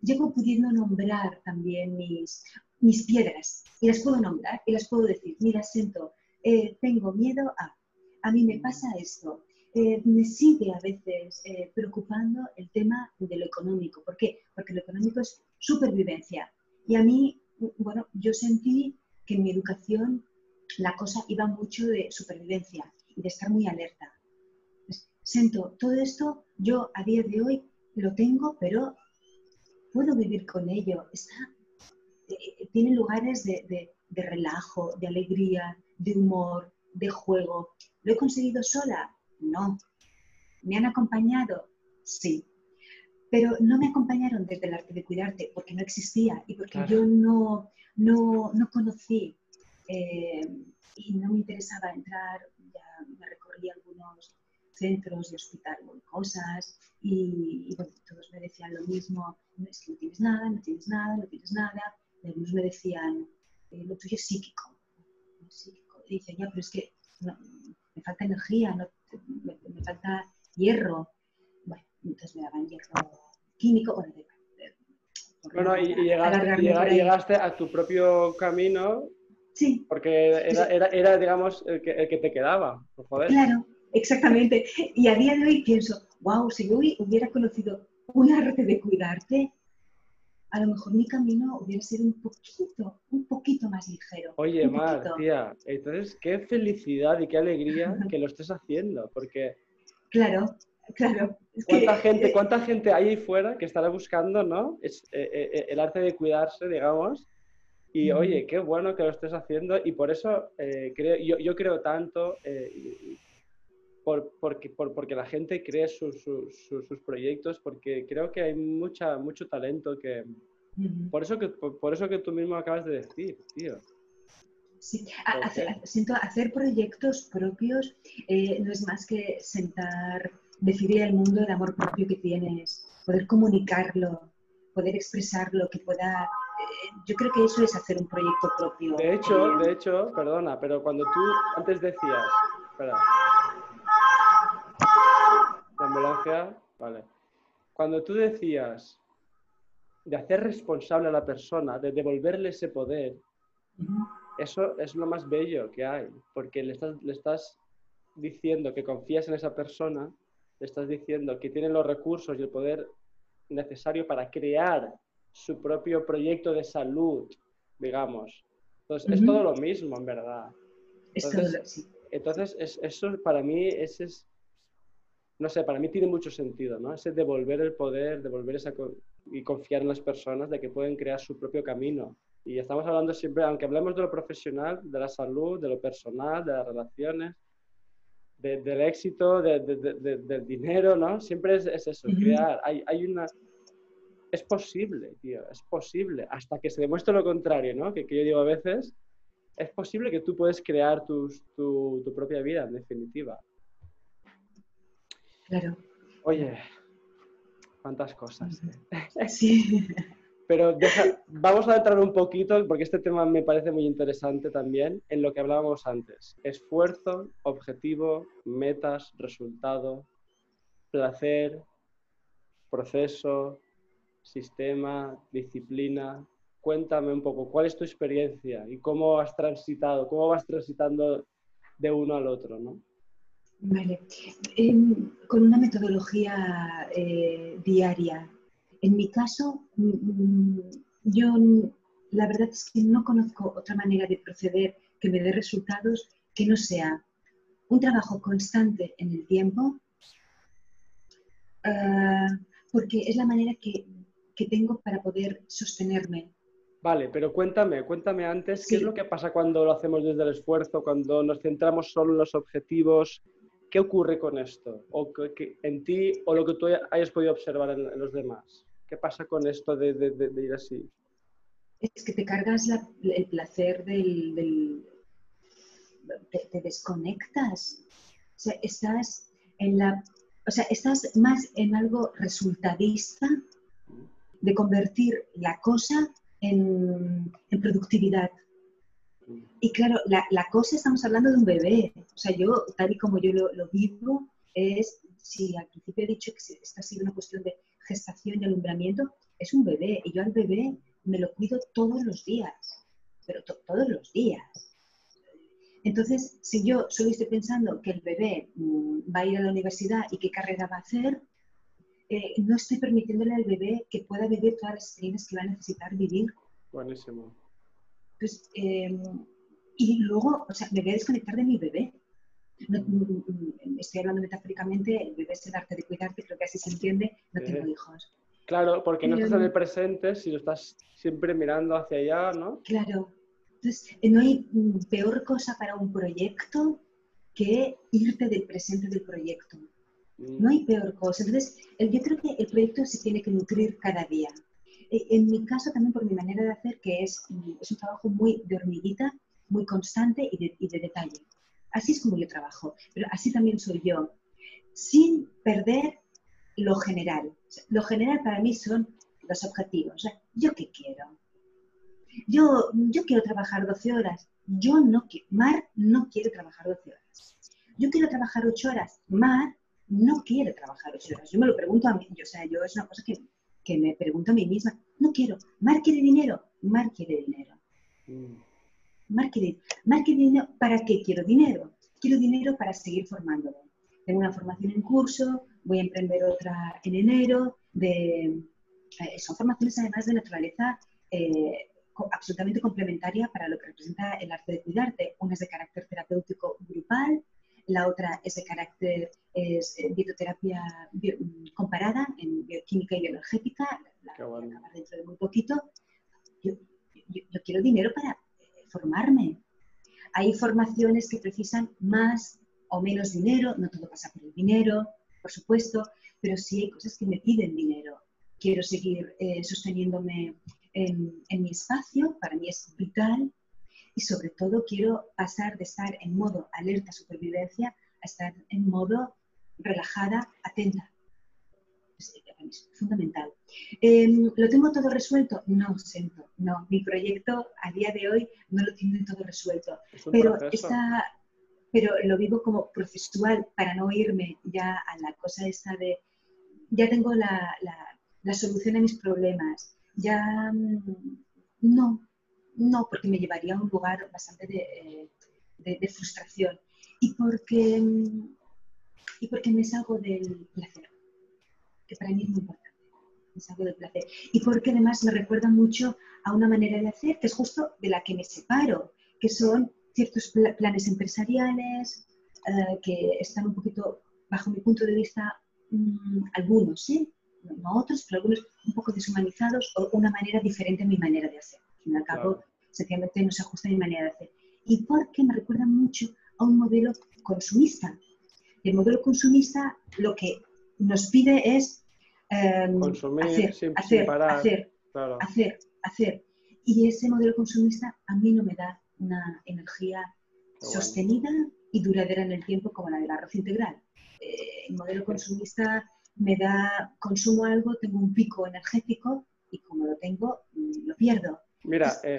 llego pudiendo nombrar también mis, mis piedras y las puedo nombrar y las puedo decir, mira, siento, eh, tengo miedo a, a mí me pasa esto, eh, me sigue a veces eh, preocupando el tema de lo económico. ¿Por qué? Porque lo económico es supervivencia. Y a mí, bueno, yo sentí que en mi educación la cosa iba mucho de supervivencia y de estar muy alerta. Pues, siento, todo esto yo a día de hoy lo tengo, pero puedo vivir con ello. Está eh, tienen lugares de, relajo, de alegría, de humor, de juego. ¿Lo he conseguido sola? No. ¿Me han acompañado? Sí. Pero no me acompañaron desde el arte de cuidarte porque no existía y porque yo no, no, conocí eh, y no me interesaba entrar, ya me recorrí algunos centros de hospital y cosas y, todos me decían lo mismo, es que no tienes nada, no tienes nada, no tienes nada algunos me decían, eh, lo tuyo es psíquico. psíquico. Y dice, ya, pero es que me falta energía, me, falta hierro. Bueno, entonces me daban hierro químico. Bueno, bueno y, llegaste, a tu propio camino. Sí. Porque era, era, era digamos, el que, el que, te quedaba. Joder. Claro, exactamente. Y a día de hoy pienso, wow, si yo hubiera conocido un arte de cuidarte, a lo mejor mi camino hubiera sido un poquito, un poquito más ligero. Oye, Mar, tía, entonces qué felicidad y qué alegría que lo estés haciendo, porque... Claro, claro. ¿Cuánta, gente, ¿Cuánta gente hay ahí fuera que estará buscando, ¿no? Es, eh, eh, eh, el arte de cuidarse, digamos. Y oye, qué bueno que lo estés haciendo y por eso creo, yo, yo, creo tanto por, porque, por, porque la gente cree sus, sus, proyectos, porque creo que hay mucha, mucho talento que... por, eso que por, eso que tú mismo acabas de decir, tío. Sí, hacer, siento, hacer proyectos propios eh, no es más que sentar, decidir el mundo el amor propio que tienes, poder comunicarlo, poder expresarlo, que pueda... Eh, yo creo que eso es hacer un proyecto propio. De hecho, de hecho, perdona, pero cuando tú antes decías... Espera, ambulancia, vale. Cuando tú decías de hacer responsable a la persona, de devolverle ese poder, eso es lo más bello que hay, porque le estás, le estás diciendo que confías en esa persona, le estás diciendo que tiene los recursos y el poder necesario para crear su propio proyecto de salud, digamos. Entonces, es todo lo mismo, en verdad. Entonces, entonces eso para mí ese es no sé, para mí tiene mucho sentido, ¿no? Ese devolver el poder, devolver esa y confiar en las personas de que pueden crear su propio camino. Y estamos hablando siempre, aunque hablemos de lo profesional, de la salud, de lo personal, de las relaciones, del éxito, del dinero, ¿no? Siempre es, eso, crear. Hay, hay, una... Es posible, tío, es posible, hasta que se demuestre lo contrario, ¿no? Que, que yo digo a veces, es posible que tú puedes crear tu, tu propia vida, en definitiva. Claro. Oye, Cuántas cosas. ¿eh? Sí. Pero vamos a entrar un poquito, porque este tema me parece muy interesante también, en lo que hablábamos antes. Esfuerzo, objetivo, metas, resultado, placer, proceso, sistema, disciplina. Cuéntame un poco, ¿cuál es tu experiencia y cómo has transitado, cómo vas transitando de uno al otro? ¿no? Vale. Em, con una metodología eh, diaria. En mi caso, mm, mm, yo la verdad es que no conozco otra manera de proceder que me dé resultados que no sea un trabajo constante en el tiempo, ah, porque es la manera que, tengo para poder sostenerme. Vale, pero cuéntame, cuéntame antes, ¿qué es lo que pasa cuando lo hacemos desde el esfuerzo, cuando nos centramos solo en los objetivos? ¿Qué ocurre con esto? O que, en ti o lo que tú hayas podido observar en, los demás. ¿Qué pasa con esto de, ir así? Es que te cargas el placer del... te, desconectas. O sea, estás más en algo resultadista de convertir la cosa en productividad. Y claro, la, la, cosa estamos hablando de un bebé. O sea, yo, tal y como yo lo, lo vivo, es, si al principio he dicho que esta ha sido una cuestión de gestación y alumbramiento, es un bebé. Y yo al bebé me lo cuido todos los días, pero todos los días. Entonces, si yo solo estoy pensando que el bebé mm, va a ir a la universidad y qué carrera va a hacer, eh, no estoy permitiéndole al bebé que pueda vivir todas las experiencias que va a necesitar vivir. Buenísimo. Pues, em, y luego, o sea, me voy a desconectar de mi bebé. No, mm, mm, estoy hablando metafóricamente, el bebé es el arte de cuidarte, creo que así se entiende, no tengo hijos. Claro, porque no estás en el presente si lo estás siempre mirando hacia allá, ¿no? Claro. Entonces, eh, no hay mm, peor cosa para un proyecto que irte del presente del proyecto. No hay peor cosa. Entonces, yo creo que el proyecto se tiene que nutrir cada día. Eh, en mi caso también por mi manera de hacer, que es, es un trabajo muy de hormiguita, muy constante y de, detalle. Así es como yo trabajo, pero así también soy yo, sin perder lo general. Lo general para mí son los objetivos. ¿Yo qué quiero? Yo, yo quiero trabajar 12 horas. Yo no quiero. Mar no quiere trabajar 12 horas. Yo quiero trabajar 8 horas. Mar no quiere trabajar 8 horas. Yo me lo pregunto a mí. O sea, yo es una cosa que que me pregunto a mí misma, no quiero, Mar quiere dinero, Mar quiere dinero. Mm. Mar quiere, Mar quiere dinero, ¿para qué quiero dinero? Quiero dinero para seguir formándome. Tengo una formación en curso, voy a emprender otra en enero, de, eh, son formaciones además de naturaleza eh, absolutamente complementaria para lo que representa el arte de cuidarte. Una es de carácter terapéutico grupal, la otra es de carácter, es eh, bioterapia mm, comparada en bioquímica y bioenergética, la voy a acabar dentro de muy poquito. Yo, quiero dinero para eh, formarme. Hay formaciones que precisan más o menos dinero, no todo pasa por el dinero, por supuesto, pero sí hay cosas que me piden dinero. Quiero seguir eh, sosteniéndome en, en mi espacio, para mí es vital y sobre todo quiero pasar de estar en modo alerta supervivencia a estar en modo relajada, atenta. Es, fundamental. Em, ¿Lo tengo todo resuelto? No, siento, no. Mi proyecto a día de hoy no lo tiene todo resuelto. Pero, está, pero lo vivo como procesual para no irme ya a la cosa esa de, ya tengo la, la, la solución a mis problemas, ya mm, no, no, porque me llevaría a un lugar bastante de, eh, frustración. Y porque, y porque me salgo del placer, que para mí es muy importante. Me salgo del placer. Y porque además me recuerda mucho a una manera de hacer que es justo de la que me separo, que son ciertos planes empresariales eh, que están un poquito, bajo mi punto de vista, mm, algunos, ¿sí? no otros, pero algunos un poco deshumanizados o una manera diferente a mi manera de hacer al cabo, sencillamente no se ajusta a mi manera de hacer. Y porque me recuerda mucho a un modelo consumista. el modelo consumista lo que nos pide es em, hacer, hacer, hacer, hacer, hacer. Y ese modelo consumista a mí no me da una energía sostenida y duradera en el tiempo como la del arroz integral. Eh, el modelo consumista me da, consumo algo, tengo un pico energético y como lo tengo, lo pierdo. Mira, eh,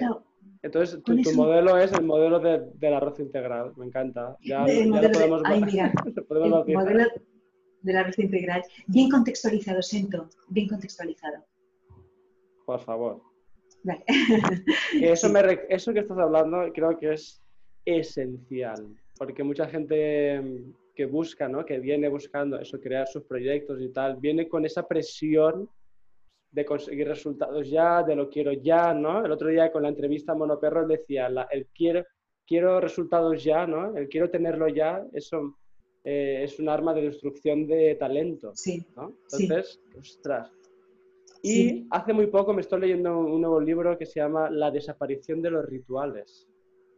entonces tu, modelo es el modelo del arroz integral, me encanta. Ya, el modelo, podemos, el modelo del arroz integral, bien contextualizado, siento, bien contextualizado. Por favor. Vale. Eso, eso que estás hablando creo que es esencial, porque mucha gente que busca, ¿no? que viene buscando eso, crear sus proyectos y tal, viene con esa presión de conseguir resultados ya, de lo quiero ya, ¿no? El otro día con la entrevista a Monoperro decía, el quiero, quiero resultados ya, ¿no? El quiero tenerlo ya, eso eh, es un arma de destrucción de talento, sí, ¿no? Entonces, ostras. Y hace muy poco me estoy leyendo un nuevo libro que se llama La desaparición de los rituales,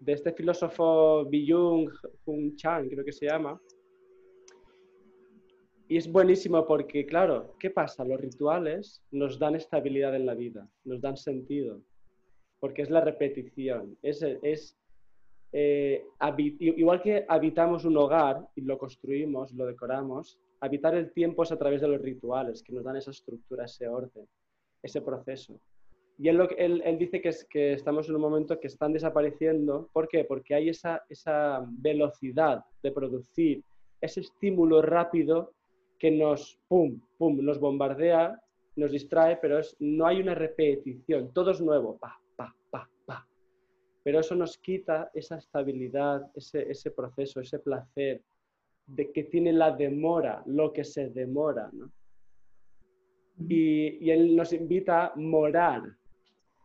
de este filósofo Byung Hun Chan, creo que se llama, y es buenísimo porque, claro, ¿qué pasa? Los rituales nos dan estabilidad en la vida, nos dan sentido, porque es la repetición, es, es eh, igual que habitamos un hogar y lo construimos, lo decoramos, habitar el tiempo es a través de los rituales que nos dan esa estructura, ese orden, ese proceso. Y él, él, él dice que, es, que estamos en un momento que están desapareciendo. ¿Por qué? Porque hay esa, esa velocidad de producir, ese estímulo rápido que nos, pum, pum, nos bombardea, nos distrae, pero es, no hay una repetición, todo es nuevo, pa, pa, pa, pa. Pero eso nos quita esa estabilidad, ese, ese proceso, ese placer de que tiene la demora, lo que se demora. ¿no? Y, y, Él nos invita a morar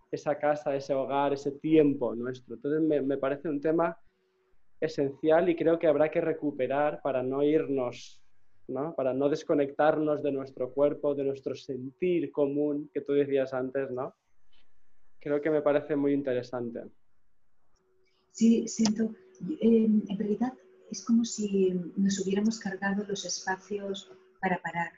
esa casa, ese hogar, ese tiempo nuestro. Entonces me, me parece un tema esencial y creo que habrá que recuperar para no irnos para no desconectarnos de nuestro cuerpo, de nuestro sentir común que tú decías antes, ¿no? Creo que me parece muy interesante. Sí, siento, en realidad es como si nos hubiéramos cargado los espacios para parar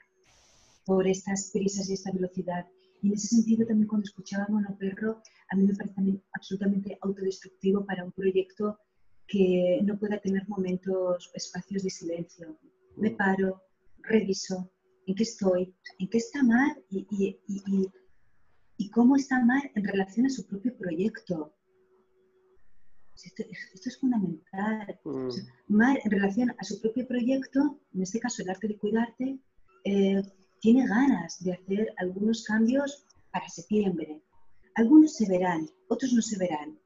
por estas prisas y esta velocidad. Y en ese sentido también cuando escuchaba a Perro, a mí me parece absolutamente autodestructivo para un proyecto que no pueda tener momentos, espacios de silencio, me paro, reviso en qué estoy, en qué está Mar y, cómo está Mar en relación a su propio proyecto. Esto, es fundamental. Mm. Mar en relación a su propio proyecto, en este caso el arte de cuidarte, eh, tiene ganas de hacer algunos cambios para septiembre. Algunos se verán, otros no se verán.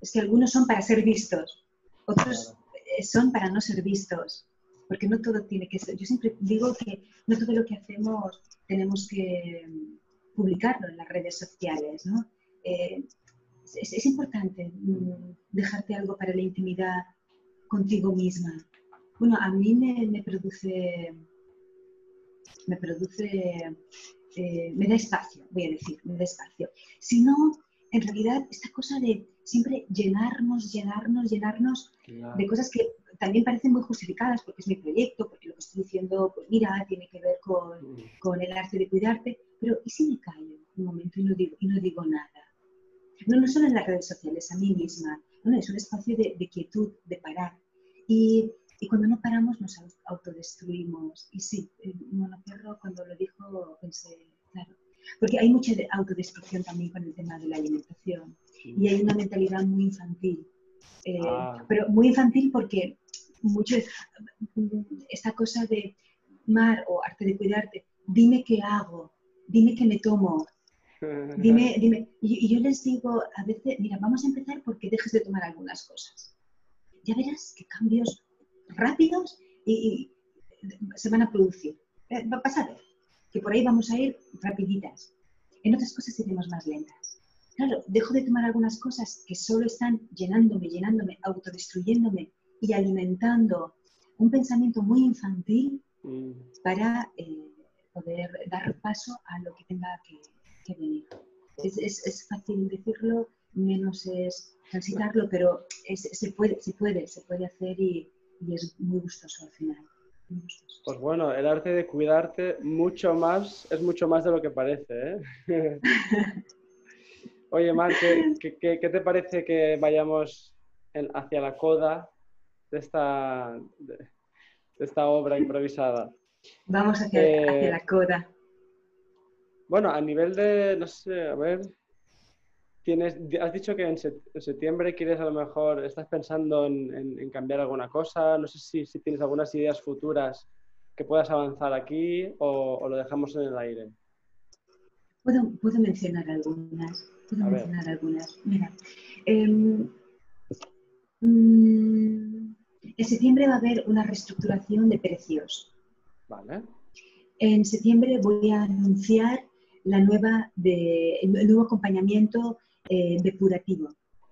Es que algunos son para ser vistos, otros eh, son para no ser vistos porque no todo tiene que ser. Yo siempre digo que no todo lo que hacemos tenemos que mm, publicarlo en las redes sociales, ¿no? Eh, es, importante mm, dejarte algo para la intimidad contigo misma. Bueno, a mí me, produce, me produce, eh, me da espacio, voy a decir, me da espacio. Si no, en realidad, esta cosa de siempre llenarnos, llenarnos, llenarnos de cosas que también parecen muy justificadas porque es mi proyecto, porque lo que estoy diciendo, pues mira, tiene que ver con, mm. con el arte de cuidarte, pero ¿y si me callo un momento y no digo, y no digo nada? No, no solo en las redes sociales, a mí misma, no, es un espacio de, de quietud, de parar. Y, y, cuando no paramos nos autodestruimos. Y sí, Monoperro cuando lo dijo pensé, claro, porque hay mucha autodestrucción también con el tema de la alimentación y hay una mentalidad muy infantil. Eh, ah. Pero muy infantil porque mucho esta cosa de mar o arte de cuidarte, dime qué hago, dime qué me tomo, dime, dime. Y, yo les digo a veces, mira, vamos a empezar porque dejes de tomar algunas cosas. Ya verás qué cambios rápidos y, se van a producir. Eh, va a pasar que por ahí vamos a ir rapiditas. En otras cosas iremos más lentas. Claro, dejo de tomar algunas cosas que solo están llenándome, llenándome, autodestruyéndome y alimentando un pensamiento muy infantil mm. para eh, poder dar paso a lo que tenga que, venir. Es, fácil decirlo, menos es transitarlo, pero se, puede, se, puede, se puede hacer y, es muy gustoso al final. Pues bueno, el arte de cuidarte mucho más, es mucho más de lo que parece. ¿eh? Oye, Mar, ¿qué, te parece que vayamos hacia la coda de esta, de, esta obra improvisada. Vamos hacia, Eh, la coda. Bueno, a nivel de, no sé, a ver, tienes, has dicho que en, septiembre quieres a lo mejor, estás pensando en, cambiar alguna cosa, no sé si, si, tienes algunas ideas futuras que puedas avanzar aquí o, lo dejamos en el aire. Puedo, puedo mencionar algunas, puedo mencionar algunas. Mira, em, mm, en septiembre va a haber una reestructuración de precios. Vale. En septiembre voy a anunciar la nueva de, el nuevo acompañamiento eh, depurativo,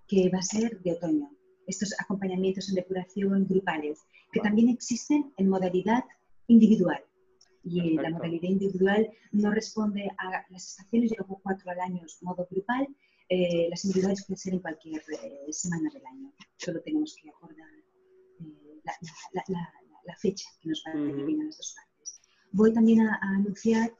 que va a ser de otoño. Estos acompañamientos en depuración grupales, que también existen en modalidad individual. Y la modalidad individual no responde a las estaciones, yo hago cuatro al año modo grupal, eh, las individuales pueden ser en cualquier eh, semana del año. Solo tenemos que acordar la, fecha que nos va a uh las dos partes. Voy también a anunciar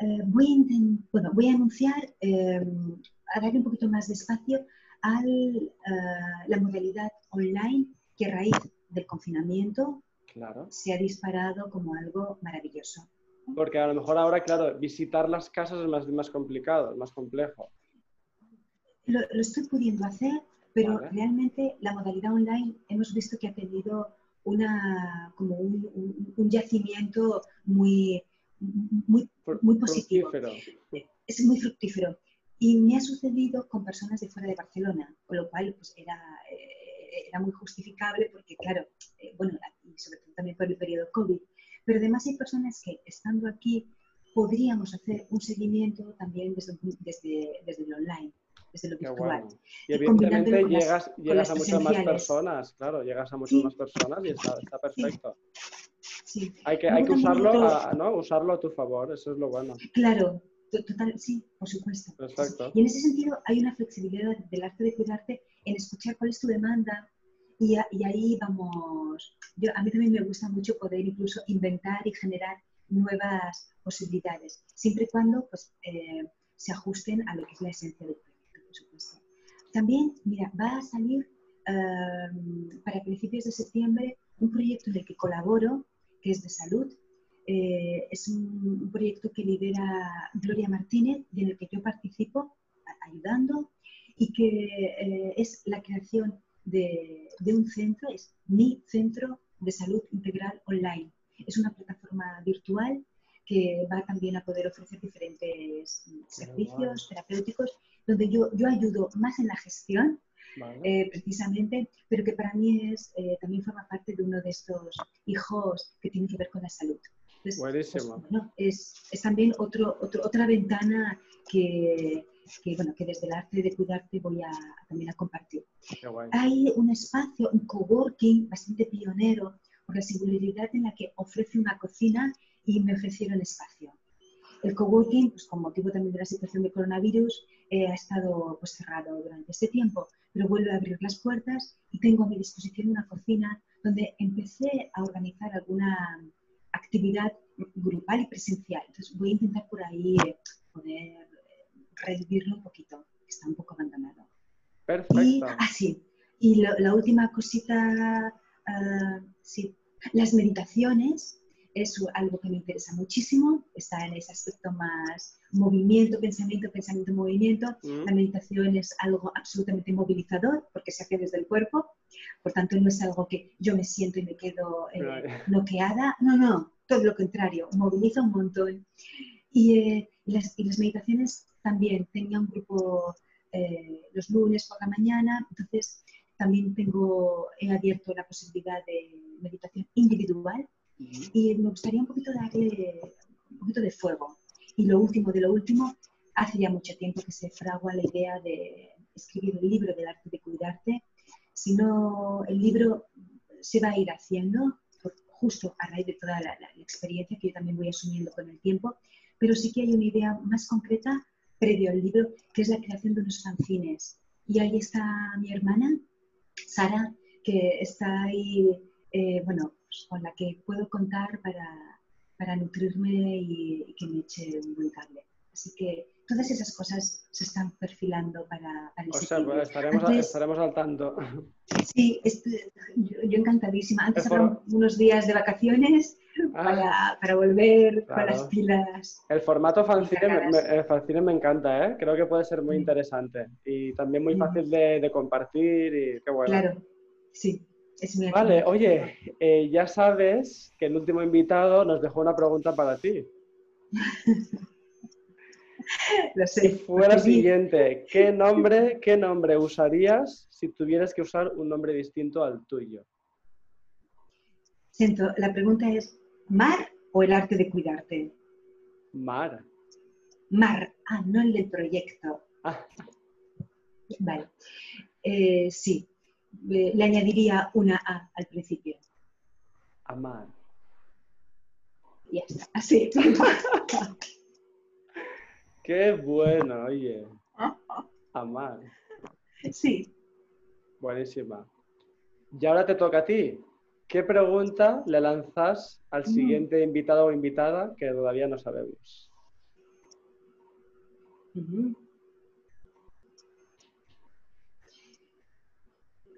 eh, voy, a bueno, voy a anunciar, em, a darle un poquito más de espacio a eh, la modalidad online que a raíz del confinamiento claro. se ha disparado como algo maravilloso. Porque a lo mejor ahora, claro, visitar las casas es más, más complicado, es más complejo. Lo, estoy pudiendo hacer, pero realmente la modalidad online hemos visto que ha tenido una, como un yacimiento muy, muy, muy positivo. Es muy fructífero. Y me ha sucedido con personas de fuera de Barcelona, con lo cual pues, era, eh, era muy justificable porque, claro, eh, bueno, y sobre todo también por el periodo COVID, pero además hay personas que estando aquí podríamos hacer un seguimiento también desde, desde, desde el online, desde lo virtual. Y, evidentemente llegas, llegas a muchas más personas, claro, llegas a muchas más personas y está, está perfecto. Hay que, hay que usarlo, a, ¿no? usarlo a tu favor, eso es lo bueno. Claro, total, sí, por supuesto. Perfecto. Y en ese sentido hay una flexibilidad del arte de cuidarte en escuchar cuál es tu demanda y, y ahí vamos. Yo, a mí también me gusta mucho poder incluso inventar y generar nuevas posibilidades, siempre y cuando pues, eh, se ajusten a lo que es la esencia del proyecto, por supuesto. También, mira, va a salir eh, para principios de septiembre un proyecto en el que colaboro que es de salud. Eh, es un, proyecto que lidera Gloria Martínez y en el que yo participo ayudando y que eh, es la creación de, un centro, es mi centro de salud integral online. Es una plataforma virtual que va también a poder ofrecer diferentes servicios terapéuticos, donde yo, yo ayudo más en la gestión, eh, precisamente, pero que para mí es, eh, también forma parte de uno de estos hijos que tienen que ver con la salud. Pues, Buenísimo. es, es, también otro, otra ventana que, que, bueno, que desde el arte de cuidarte voy a, también a compartir. Hay un espacio, un coworking bastante pionero por la singularidad en la que ofrece una cocina y me ofrecieron espacio. El coworking, pues con motivo también de la situación de coronavirus, eh, ha estado pues, cerrado durante este tiempo, pero vuelve a abrir las puertas y tengo a mi disposición una cocina donde empecé a organizar alguna actividad grupal y presencial. Entonces voy a intentar por ahí eh, poder revivirlo un poquito, que está un poco abandonado. Perfecto. Y, ah, y la última cosita, ah, sí, las meditaciones es algo que me interesa muchísimo, está en ese aspecto más movimiento, pensamiento, pensamiento, movimiento. Mm. La meditación es algo absolutamente movilizador porque se hace desde el cuerpo, por tanto no es algo que yo me siento y me quedo eh, bloqueada, no, no, todo lo contrario, moviliza un montón. Y, eh, las, y las, meditaciones también, tenía un grupo eh, los lunes por la mañana, entonces también tengo, he abierto la posibilidad de meditación individual y me gustaría un poquito darle un poquito de fuego. Y lo último de lo último, hace ya mucho tiempo que se fragua la idea de escribir un libro del arte de cuidarte. Si no, el libro se va a ir haciendo justo a raíz de toda la, experiencia que yo también voy asumiendo con el tiempo, pero sí que hay una idea más concreta previo al libro, que es la creación de unos fanzines. Y ahí está mi hermana, Sara, que está ahí, eh, bueno, pues, con la que puedo contar para, para nutrirme y, que me eche un buen cable. Así que todas esas cosas se están perfilando para, para el O sea, pues, estaremos, estaremos, al tanto. Sí, yo, encantadísima. Antes eran unos días de vacaciones, para, para volver con Claro. las pilas. El formato fanzine me, Cargadas. me- el fanzine me encanta, ¿eh? Creo que puede ser muy interesante y también muy fácil de, de compartir y qué bueno. Claro, sí, es Vale, oye, eh, ya sabes que el último invitado nos dejó una pregunta para ti. Lo sé. Y fue la porque vi- siguiente, ¿qué nombre, qué nombre usarías si tuvieras que usar un nombre distinto al tuyo? Siento, la pregunta es, ¿mar o el arte de cuidarte? Mar. Mar, ah, no el del proyecto. Ah, Vale. Eh, sí, le, le añadiría una A al principio. amar. Ya está, así. Qué bueno, oye. Amar. Sí. Buenísima. Y ahora te toca a ti. ¿Qué pregunta le lanzas al Mm. siguiente invitado o invitada que todavía no sabemos?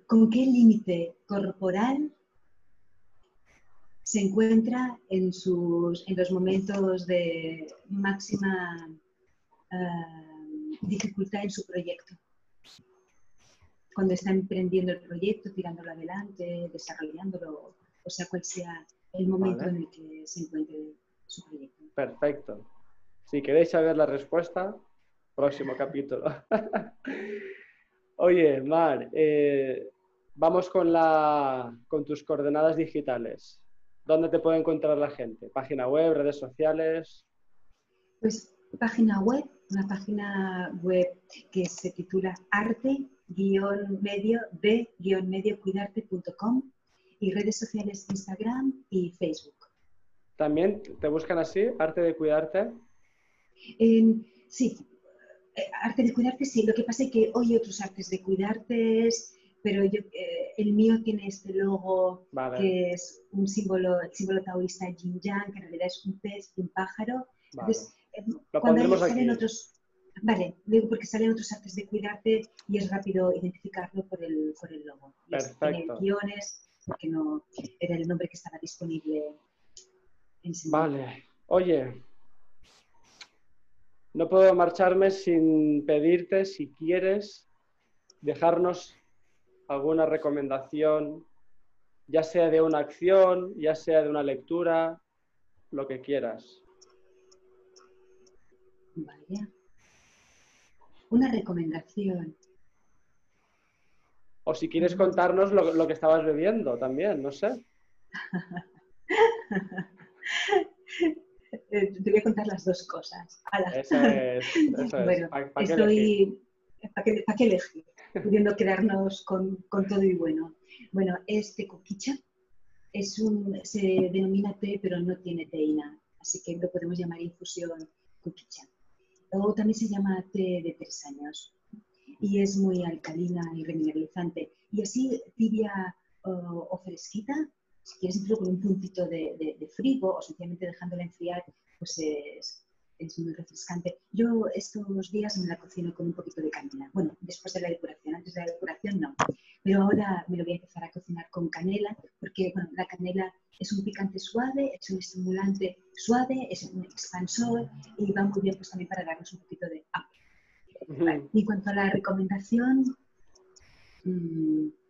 ¿Con qué límite corporal se encuentra en, sus, en los momentos de máxima eh, dificultad en su proyecto? Cuando está emprendiendo el proyecto, tirándolo adelante, desarrollándolo, o sea, cual sea el momento Vale. en el que se encuentre su proyecto. Perfecto. Si queréis saber la respuesta, próximo capítulo. Oye, Mar, eh, vamos con, la, con tus coordenadas digitales. ¿Dónde te puede encontrar la gente? ¿Página web, redes sociales? Pues página web, una página web que se titula arte-medio de cuidarte.com y redes sociales Instagram y Facebook. ¿También te buscan así, arte de cuidarte? Sí, eh, arte de cuidarte sí, lo que pasa es que hoy otros artes de cuidarte, pero yo, eh, el mío tiene este logo Vale, que es un símbolo, el símbolo taoísta yin yang, que en realidad es un pez y un pájaro. vale. Entonces, eh, cuando salen otros, vale, digo porque salen otros artes de cuidarte y es rápido identificarlo por el, por el logo. Perfecto. guiones, porque no era el nombre que estaba disponible en Vale. Oye, no puedo marcharme sin pedirte si quieres dejarnos alguna recomendación, ya sea de una acción, ya sea de una lectura, lo que quieras. Vaya. Una recomendación. O si quieres contarnos lo, lo que estabas bebiendo también, no sé. Eh, te voy a contar las dos cosas. Ala. Eso es. Eso es. Bueno, ¿Pa- pa' qué elegir? estoy. ¿Para qué, pa' qué elegir? Pudiendo quedarnos con, con todo y bueno. Bueno, este coquicha es un, se denomina té, pero no tiene teína, así que lo podemos llamar infusión coquicha. O también se llama té de tres años y es muy alcalina y remineralizante. Y así tibia o, o fresquita, si quieres incluso con un puntito de, de, o sencillamente dejándola enfriar, pues es, es muy refrescante. Yo estos días me la cocino con un poquito de canela. Bueno, después de la depuración, antes de la depuración no. Pero ahora me lo voy a empezar a cocinar con canela, porque bueno, la canela es un picante suave, es un estimulante suave, es un expansor y va muy bien pues también para darnos un poquito de. Vale. Y en cuanto a la recomendación, mmm, bueno,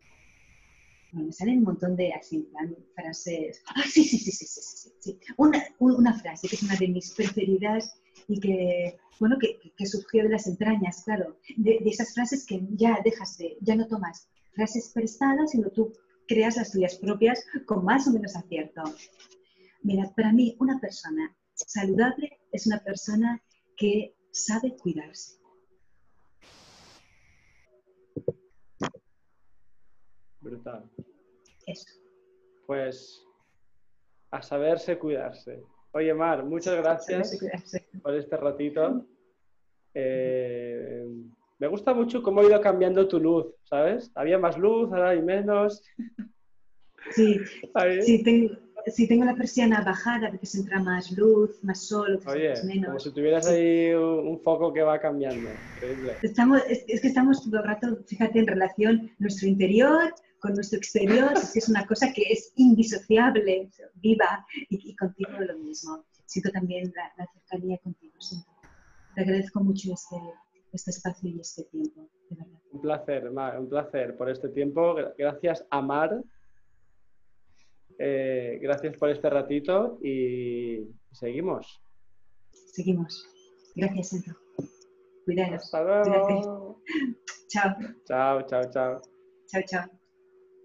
me salen un montón de así, frases. Ah, sí, sí, sí, sí, sí, sí, sí. Una, una frase que es una de mis preferidas y que, bueno, que, que surgió de las entrañas, claro, de, de, esas frases que ya dejas de, ya no tomas frases prestadas, sino tú creas las tuyas propias con más o menos acierto. Mira, para mí una persona saludable es una persona que sabe cuidarse. Brutal. Eso. Pues a saberse cuidarse. Oye, Mar, muchas gracias por este ratito. Eh, me gusta mucho cómo ha ido cambiando tu luz, ¿sabes? Había más luz, ahora hay menos. Sí, sí tengo, si tengo la persiana bajada, a veces entra más luz, más sol, Oye, menos. como si tuvieras ahí un, un foco que va cambiando. Increíble. Estamos, es, es que estamos todo el rato, fíjate, en relación nuestro interior con nuestro exterior, es que es una cosa que es indisociable, viva, y, y contigo lo mismo. Siento también la, la cercanía contigo. Te agradezco mucho este, este espacio y este tiempo, de verdad. Un placer, Mar, un placer por este tiempo. Gra- Gracias a Mar. Eh, gracias por este ratito y seguimos. Seguimos. Gracias, Sento. Cuidaros. Hasta luego. Chao, Chao, chao, chao. chao, chao.